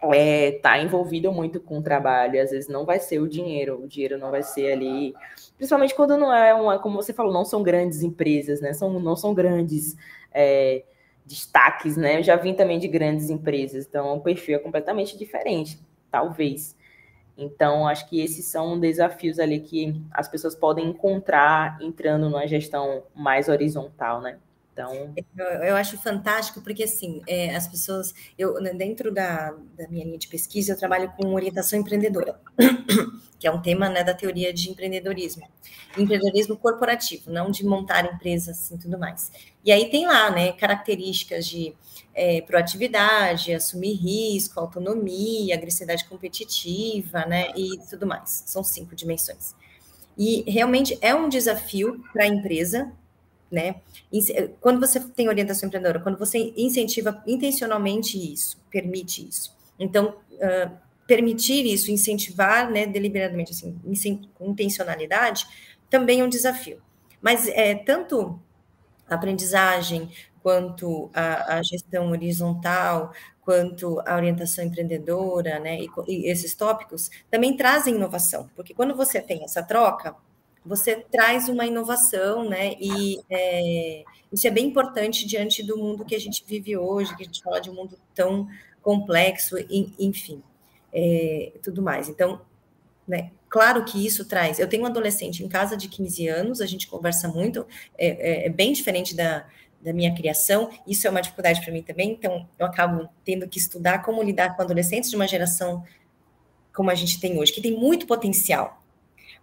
é, tá envolvido muito com o trabalho. Às vezes não vai ser o dinheiro, o dinheiro não vai ser ali. Principalmente quando não é uma, como você falou, não são grandes empresas, né? São, não são grandes é, destaques, né? Eu já vim também de grandes empresas, então o perfil é completamente diferente, talvez. Então, acho que esses são desafios ali que as pessoas podem encontrar entrando numa gestão mais horizontal, né? Então... Eu, eu acho fantástico, porque assim, é, as pessoas, eu né, dentro da, da minha linha de pesquisa, eu trabalho com orientação empreendedora, que é um tema né, da teoria de empreendedorismo. Empreendedorismo corporativo, não de montar empresas e assim, tudo mais. E aí tem lá, né, características de é, proatividade, assumir risco, autonomia, agressividade competitiva, né, e tudo mais. São cinco dimensões. E realmente é um desafio para a empresa né? Quando você tem orientação empreendedora, quando você incentiva intencionalmente isso, permite isso. Então, uh, permitir isso, incentivar, né, deliberadamente, assim, com intencionalidade, também é um desafio. Mas é tanto a aprendizagem, quanto a, a, gestão horizontal, quanto a orientação empreendedora, né, e, e esses tópicos, também trazem inovação, porque quando você tem essa troca, você traz uma inovação, né? E é, isso é bem importante diante do mundo que a gente vive hoje, que a gente fala de um mundo tão complexo, enfim, é, tudo mais. Então, né? Claro que isso traz. Eu tenho um adolescente em casa de 15 anos, a gente conversa muito, é, é, é bem diferente da, da minha criação. Isso é uma dificuldade para mim também. Então, eu acabo tendo que estudar como lidar com adolescentes de uma geração como a gente tem hoje, que tem muito potencial,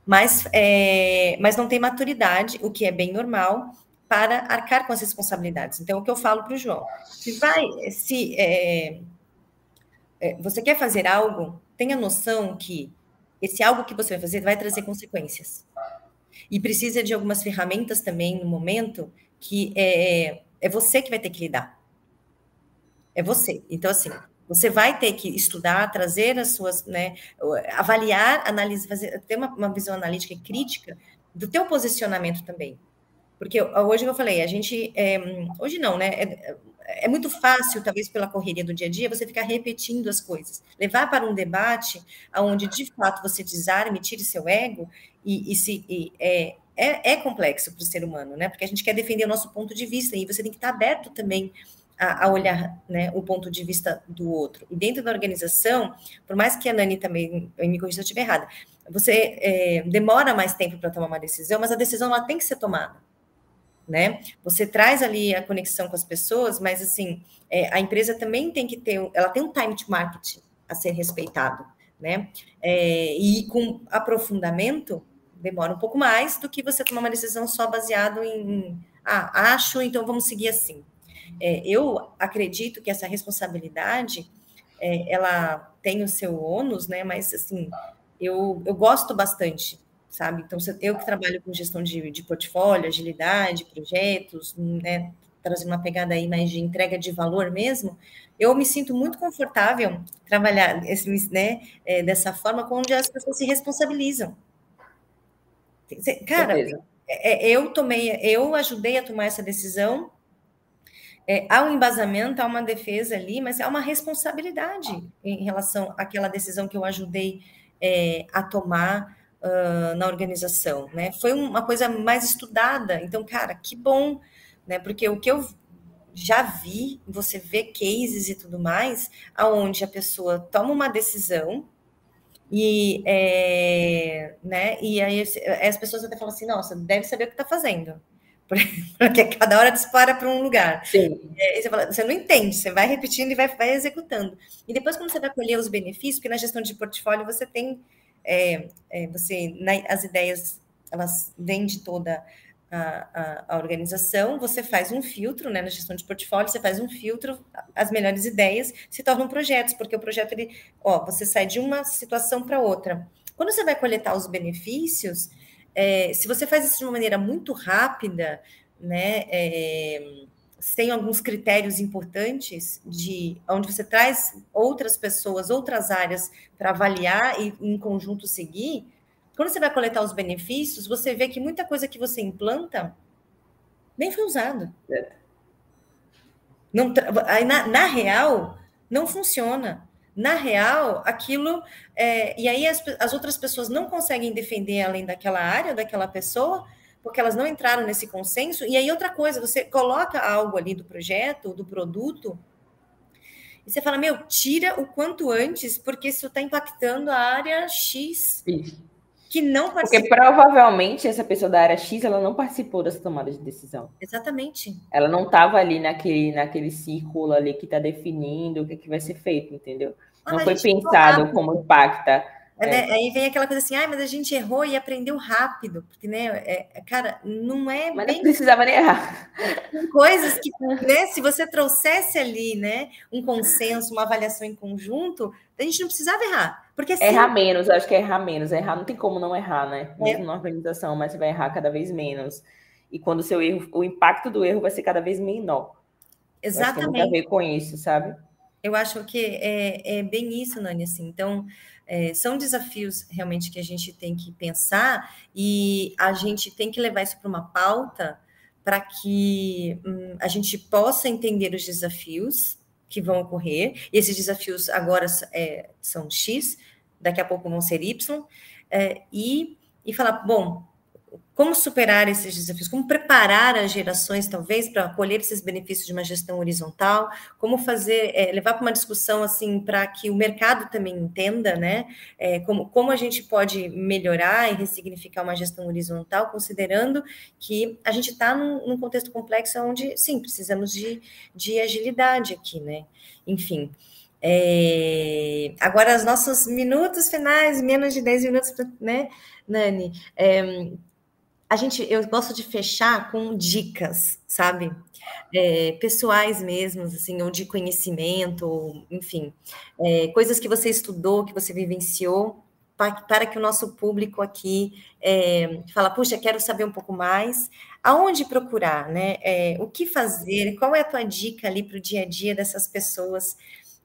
mas, é, mas não tem maturidade, o que é bem normal, para arcar com as responsabilidades. Então, o que eu falo para o João, se vai, se é, é, você quer fazer algo, tenha noção que esse algo que você vai fazer vai trazer consequências. E precisa de algumas ferramentas também no momento que é, é você que vai ter que lidar. É você. Então, assim, você vai ter que estudar, trazer as suas, né, avaliar, analisar, fazer, ter uma, uma visão analítica e crítica do teu posicionamento também. Porque hoje eu falei, a gente, é, hoje não, né, é, é, muito fácil, talvez pela correria do dia a dia, você ficar repetindo as coisas. Levar para um debate onde, de fato, você desarme, tire seu ego e, e se... E, é, é, é complexo para o ser humano, né? Porque a gente quer defender o nosso ponto de vista e você tem que estar aberto também a, a, olhar né, o ponto de vista do outro. E dentro da organização, por mais que a Nani também me corrija se eu estiver errada, você é, demora mais tempo para tomar uma decisão, mas a decisão ela tem que ser tomada. Né? Você traz ali a conexão com as pessoas, mas assim, é, a empresa também tem que ter, ela tem um time to market a ser respeitado, né? É, e com aprofundamento demora um pouco mais do que você tomar uma decisão só baseado em ah, acho, então vamos seguir assim. É, eu acredito que essa responsabilidade é, ela tem o seu ônus, né? Mas assim, eu, eu gosto bastante, sabe? Então, eu que trabalho com gestão de, de portfólio, agilidade, projetos, né? Trazendo uma pegada aí mais de entrega de valor mesmo, eu me sinto muito confortável trabalhar esse, né, é, dessa forma, onde as pessoas se responsabilizam. Cara, é, é, eu tomei, eu ajudei a tomar essa decisão é, há um embasamento, há uma defesa ali, mas há uma responsabilidade em relação àquela decisão que eu ajudei é, a tomar uh, na organização, né? Foi uma coisa mais estudada, então, cara, que bom, né? Porque o que eu já vi, você vê cases e tudo mais, aonde a pessoa toma uma decisão e, é, né, e aí as pessoas até falam assim, nossa, deve saber o que está fazendo. porque cada hora dispara para um lugar. Sim. É, você, fala, você, não entende, você vai repetindo e vai, vai, executando. E depois, quando você vai colher os benefícios, porque na gestão de portfólio você tem, é, é, você, na, as ideias, elas vêm de toda a, a, a, organização, você faz um filtro, né, na gestão de portfólio, você faz um filtro, as melhores ideias se tornam projetos, porque o projeto, ele, ó, você sai de uma situação para outra, Quando você vai coletar os benefícios, é, se você faz isso de uma maneira muito rápida, né? É, tem alguns critérios importantes de onde você traz outras pessoas, outras áreas para avaliar e em conjunto seguir. Quando você vai coletar os benefícios, você vê que muita coisa que você implanta nem foi usada. É. Não, na, na real, não funciona. Na real, aquilo. É, e aí as, as outras pessoas não conseguem defender além daquela área, daquela pessoa, porque elas não entraram nesse consenso. E aí, outra coisa, você coloca algo ali do projeto, do produto, e você fala, meu, tira o quanto antes, porque isso está impactando a área X. Isso. Que não participou. Porque provavelmente essa pessoa da área X ela não participou dessa tomada de decisão. Exatamente. Ela não estava ali naquele, naquele círculo ali que está definindo o que, que vai ser feito, entendeu? Ah, não foi pensado como impacta é. Né? Aí vem aquela coisa assim, ah, mas a gente errou e aprendeu rápido, porque, né, é, é cara, não é mas bem... não precisava nem errar. Coisas que, né, se você trouxesse ali, né, um consenso, uma avaliação em conjunto, a gente não precisava errar. Porque assim, Errar menos, acho que é errar menos. Errar não tem como não errar, né? É. Mesmo é. na organização, mas você vai errar cada vez menos. E quando o seu erro, o impacto do erro vai ser cada vez menor. Exatamente. Tem a ver com isso, sabe? Eu acho que é, é bem isso, Nani, assim. Então, é, são desafios realmente que a gente tem que pensar e a gente tem que levar isso para uma pauta para que hum, a gente possa entender os desafios que vão ocorrer. E esses desafios agora é, são X, daqui a pouco vão ser Y, é, e, e falar, bom, como superar esses desafios, como preparar as gerações, talvez, para colher esses benefícios de uma gestão horizontal, como fazer, é, levar para uma discussão assim, para que o mercado também entenda, né? É, como, como a gente pode melhorar e ressignificar uma gestão horizontal, considerando que a gente está num, num, contexto complexo onde, sim, precisamos de, de agilidade aqui, né? Enfim. É, agora, os nossos minutos finais, menos de 10 minutos, né, Nani? A gente, eu gosto de fechar com dicas, sabe? É, pessoais mesmo, assim, ou de conhecimento, ou, enfim, é, coisas que você estudou, que você vivenciou, para, para que o nosso público aqui é, fala, puxa, quero saber um pouco mais, aonde procurar, né? É, o que fazer? Qual é a tua dica ali para o dia a dia dessas pessoas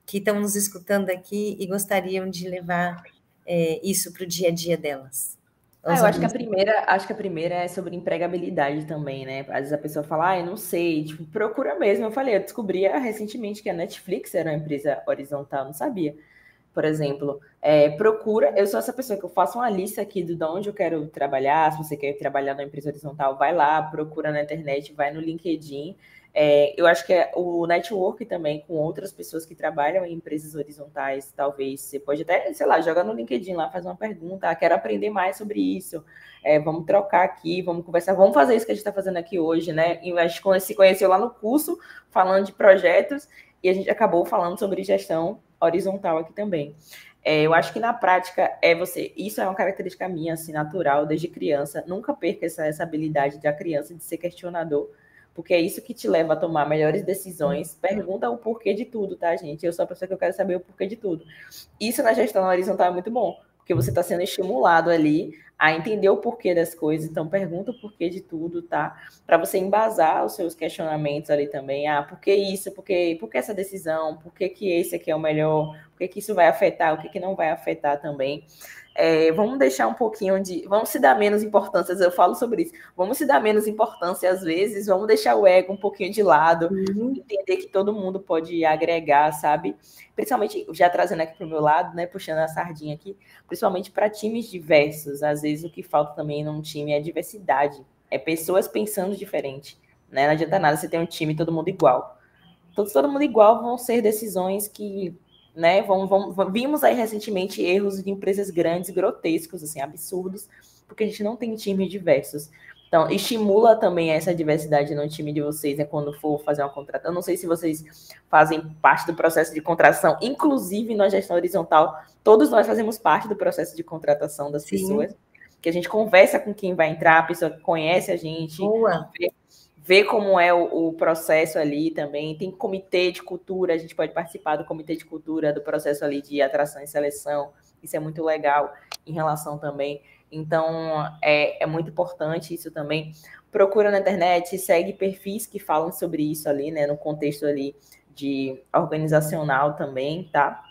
que estão nos escutando aqui e gostariam de levar é, isso para o dia a dia delas? Ah, eu acho que a primeira, acho que a primeira é sobre empregabilidade também, né? Às vezes a pessoa fala, ah, eu não sei, tipo, procura mesmo. Eu falei, eu descobri recentemente que a Netflix era uma empresa horizontal, não sabia. Por exemplo, é, procura, eu sou essa pessoa que eu faço uma lista aqui de onde eu quero trabalhar. Se você quer trabalhar numa empresa horizontal, vai lá, procura na internet, vai no LinkedIn é, eu acho que é o network também com outras pessoas que trabalham em empresas horizontais, talvez você pode até, sei lá, joga no LinkedIn lá, faz uma pergunta, ah, quero aprender mais sobre isso, é, vamos trocar aqui, vamos conversar, vamos fazer isso que a gente está fazendo aqui hoje, né? E a gente se conheceu lá no curso, falando de projetos, e a gente acabou falando sobre gestão horizontal aqui também. É, eu acho que na prática é você. Isso é uma característica minha, assim, natural, desde criança. Nunca perca essa, essa habilidade da criança de ser questionador porque é isso que te leva a tomar melhores decisões. Pergunta o porquê de tudo, tá, gente? Eu sou a pessoa que eu quero saber o porquê de tudo. Isso na gestão horizontal é muito bom, porque você está sendo estimulado ali a entender o porquê das coisas. Então, pergunta o porquê de tudo, tá? Para você embasar os seus questionamentos ali também. Ah, por que isso? Por que, por que essa decisão? Por que, que esse aqui é o melhor? Por que, que isso vai afetar? O que, que não vai afetar também? É, vamos deixar um pouquinho de. Vamos se dar menos importância, eu falo sobre isso. Vamos se dar menos importância às vezes, vamos deixar o ego um pouquinho de lado, uhum. entender que todo mundo pode agregar, sabe? Principalmente, já trazendo aqui para o meu lado, né? Puxando a sardinha aqui, principalmente para times diversos. Às vezes o que falta também num time é diversidade, é pessoas pensando diferente. Né? Não adianta nada você ter um time todo mundo igual. Todos, todo mundo igual vão ser decisões que né? Vimos aí recentemente erros de empresas grandes, grotescos, assim, absurdos, porque a gente não tem times diversos. Então, estimula também essa diversidade no time de vocês, né, quando for fazer uma contratação. Eu não sei se vocês fazem parte do processo de contratação, inclusive na gestão horizontal, todos nós fazemos parte do processo de contratação das Sim. pessoas, que a gente conversa com quem vai entrar, a pessoa que conhece a gente, Boa. vê ver como é o, o, processo ali também. Tem comitê de cultura, a gente pode participar do comitê de cultura, do processo ali de atração e seleção. Isso é muito legal em relação também. Então, é, é muito importante isso também. Procura na internet, segue perfis que falam sobre isso ali, né? No contexto ali de organizacional também, tá?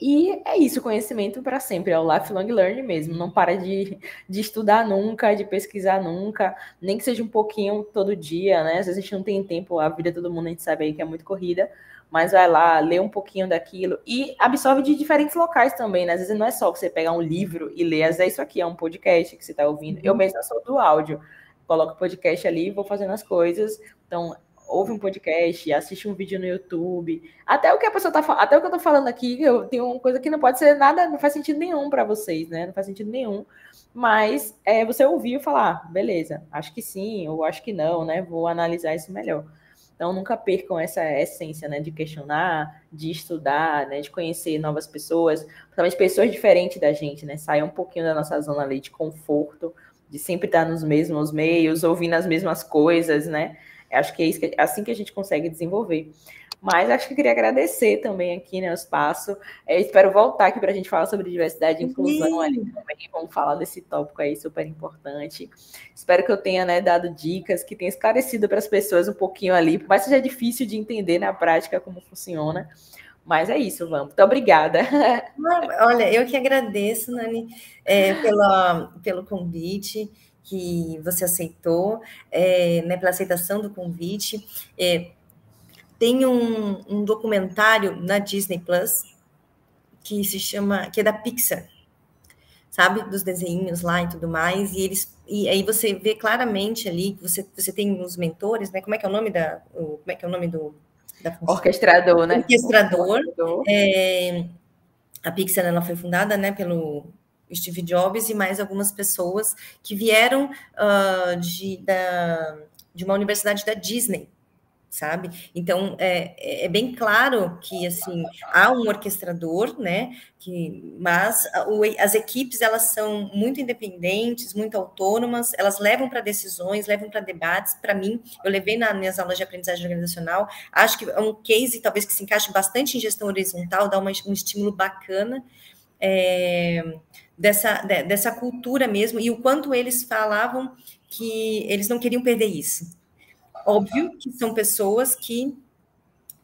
E é isso, conhecimento para sempre, é o lifelong learning mesmo. Não para de, de estudar nunca, de pesquisar nunca, nem que seja um pouquinho todo dia, né? Às vezes a gente não tem tempo, a vida de todo mundo a gente sabe aí que é muito corrida, mas vai lá, lê um pouquinho daquilo e absorve de diferentes locais também, né? Às vezes não é só você pegar um livro e ler, às vezes é isso aqui é um podcast que você está ouvindo. Eu mesma sou do áudio, coloco o podcast ali e vou fazendo as coisas. Então, ouve um podcast, assiste um vídeo no YouTube, até o que a pessoa tá até o que eu tô falando aqui, eu tenho uma coisa que não pode ser nada, não faz sentido nenhum para vocês, né? Não faz sentido nenhum. Mas é você ouvir e falar, ah, beleza, acho que sim, ou acho que não, né? Vou analisar isso melhor. Então nunca percam essa essência, né, de questionar, de estudar, né, de conhecer novas pessoas, principalmente pessoas diferentes da gente, né? Sair um pouquinho da nossa zona ali de conforto, de sempre estar nos mesmos meios, ouvindo as mesmas coisas, né? Acho que é, isso que, é assim que a gente consegue desenvolver. Mas acho que queria agradecer também aqui né, o espaço. É, espero voltar aqui para a gente falar sobre diversidade e inclusão ali também. Vamos falar desse tópico aí super importante. Espero que eu tenha né, dado dicas, que tenha esclarecido para as pessoas um pouquinho ali, por mais que seja difícil de entender na prática como funciona. Mas é isso, vamos. Muito obrigada. Olha, eu que agradeço, Nani, é, pela, pelo convite que você aceitou, é, né, pela aceitação do convite. É, tem um, um, documentário na Disney Plus que se chama, que é da Pixar, sabe, dos desenhos lá e tudo mais. E eles, e aí você vê claramente ali que você, você tem os mentores, né? Como é que é o nome da, o, como é que é o nome do da orquestrador, né? Orquestrador. orquestrador. É, a Pixar ela foi fundada, né, pelo Steve Jobs e mais algumas pessoas que vieram uh, de, da, de uma universidade da Disney, sabe? Então é, é bem claro que assim há um orquestrador, né? Que, mas as equipes elas são muito independentes, muito autônomas, elas levam para decisões, levam para debates. Para mim, eu levei nas minhas aulas de aprendizagem organizacional, acho que é um case talvez que se encaixe bastante em gestão horizontal, dá uma, um estímulo bacana. É, dessa, dessa cultura mesmo, e o quanto eles falavam que eles não queriam perder isso. Óbvio que são pessoas que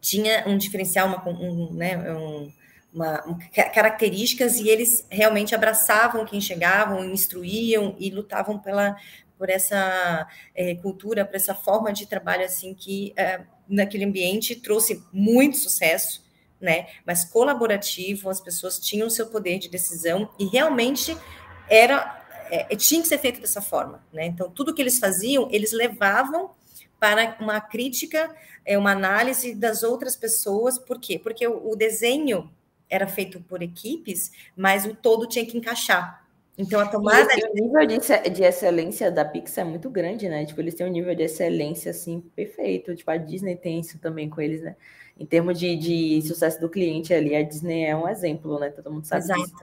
tinham um diferencial, uma, um, né, um, uma, um, características, e eles realmente abraçavam quem chegavam, instruíam e lutavam pela, por essa é, cultura, por essa forma de trabalho assim que é, naquele ambiente trouxe muito sucesso né? Mas colaborativo, as pessoas tinham seu poder de decisão e realmente era é, tinha que ser feito dessa forma, né? Então tudo que eles faziam, eles levavam para uma crítica, é uma análise das outras pessoas. Por quê? Porque o, o desenho era feito por equipes, mas o todo tinha que encaixar. Então, a tomada. E, o nível de, de, excelência da Pixar é muito grande, né? Tipo, eles têm um nível de excelência, assim, perfeito. Tipo, a Disney tem isso também com eles, né? em termos de, de sucesso do cliente ali, a Disney é um exemplo, né? Todo mundo sabe Exato. disso.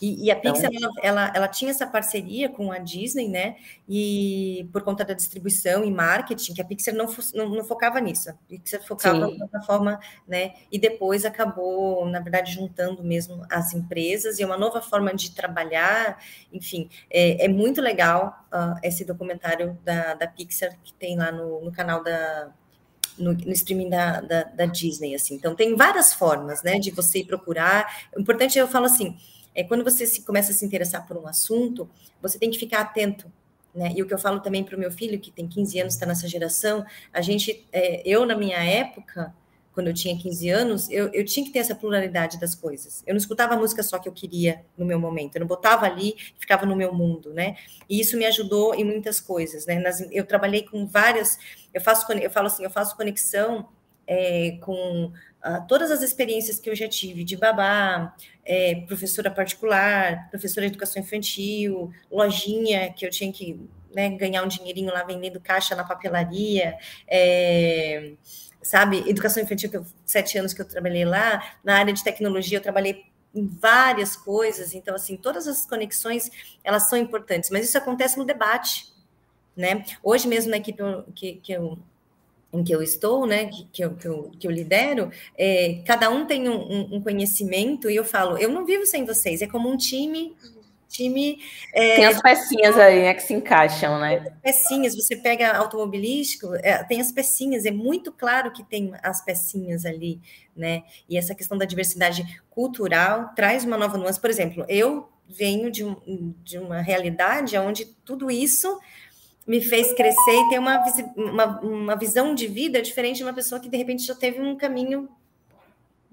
E, e, a Pixar, então, ela, ela, ela, tinha essa parceria com a Disney, né? E por conta da distribuição e marketing, que a Pixar não, não, não focava nisso. A Pixar focava Sim. na plataforma, né? E depois acabou, na verdade, juntando mesmo as empresas e é uma nova forma de trabalhar. Enfim, é, é muito legal uh, esse documentário da, da Pixar que tem lá no, no canal da, no, no streaming da, da, da, Disney, assim. Então, tem várias formas, né, de você ir procurar. O importante, eu falo assim, é quando você se, começa a se interessar por um assunto, você tem que ficar atento, né? E o que eu falo também para o meu filho, que tem 15 anos, está nessa geração, a gente, é, eu, na minha época, quando eu tinha 15 anos, eu, eu tinha que ter essa pluralidade das coisas. Eu não escutava a música só que eu queria no meu momento, eu não botava ali, ficava no meu mundo, né? E isso me ajudou em muitas coisas, né? Nas, eu trabalhei com várias, eu faço, eu falo assim, eu faço conexão é, com uh, todas as experiências que eu já tive de babá, é, professora particular, professora de educação infantil, lojinha que eu tinha que né, ganhar um dinheirinho lá vendendo caixa na papelaria. É, sabe, educação infantil, que eu, sete anos que eu trabalhei lá, na área de tecnologia eu trabalhei em várias coisas, então, assim, todas as conexões, elas são importantes, mas isso acontece no debate, né? Hoje mesmo na equipe que, que eu em que eu estou, né, que, eu, que, eu, que eu lidero, é, cada um tem um, um, conhecimento e eu falo, eu não vivo sem vocês, é como um time. Time. É, tem as pecinhas aí, né, que se encaixam, né? Pecinhas, você pega automobilístico, é, tem as pecinhas, é muito claro que tem as pecinhas ali, né? E essa questão da diversidade cultural traz uma nova nuance. Por exemplo, eu venho de, de uma realidade onde tudo isso me fez crescer e ter uma, uma, uma visão de vida diferente de uma pessoa que de repente já teve um caminho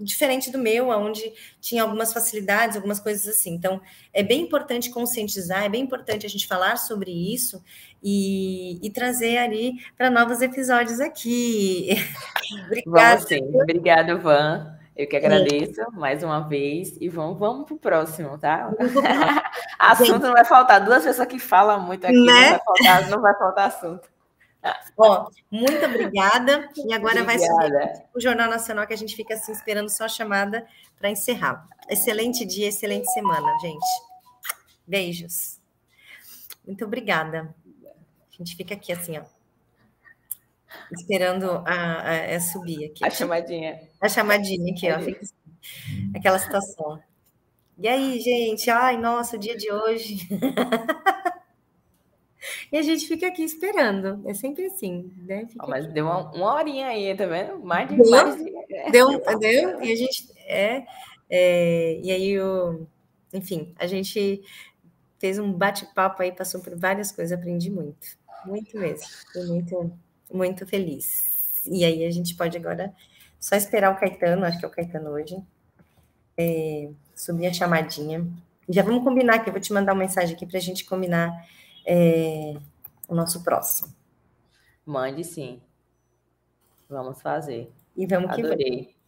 diferente do meu, onde tinha algumas facilidades, algumas coisas assim. Então, é bem importante conscientizar, é bem importante a gente falar sobre isso e, e trazer ali para novos episódios aqui. Obrigada. Obrigada, Van. Eu que agradeço Sim. mais uma vez e vamos, vamos para o próximo, tá? assunto Gente. não vai faltar. Duas pessoas que falam muito aqui, né? não, vai faltar, não vai faltar assunto. Ó, muito obrigada. E agora obrigada. vai subir o Jornal Nacional que a gente fica assim esperando só a chamada para encerrar. Excelente dia, excelente semana, gente. Beijos. Muito obrigada. A gente fica aqui assim, ó esperando a, a, a, subir aqui. A chamadinha. A chamadinha aqui, ó. Fica assim, aquela situação. E aí, gente? Ai, nossa, o dia de hoje. e a gente fica aqui esperando. É sempre assim, né? Oh, mas deu uma, uma, horinha aí, tá vendo? Mais de deu, mais de... Deu, deu, e a gente. É, é, e aí, o, enfim, a gente fez um bate-papo aí, passou por várias coisas, aprendi muito. Muito mesmo. Foi muito muito feliz. E aí a gente pode agora só esperar o Caetano, acho que é o Caetano hoje, é, subir a chamadinha. Já vamos combinar aqui, eu vou te mandar uma mensagem aqui para a gente combinar é, o nosso próximo. Mande sim. Vamos fazer. E vamos Adorei. que vamos.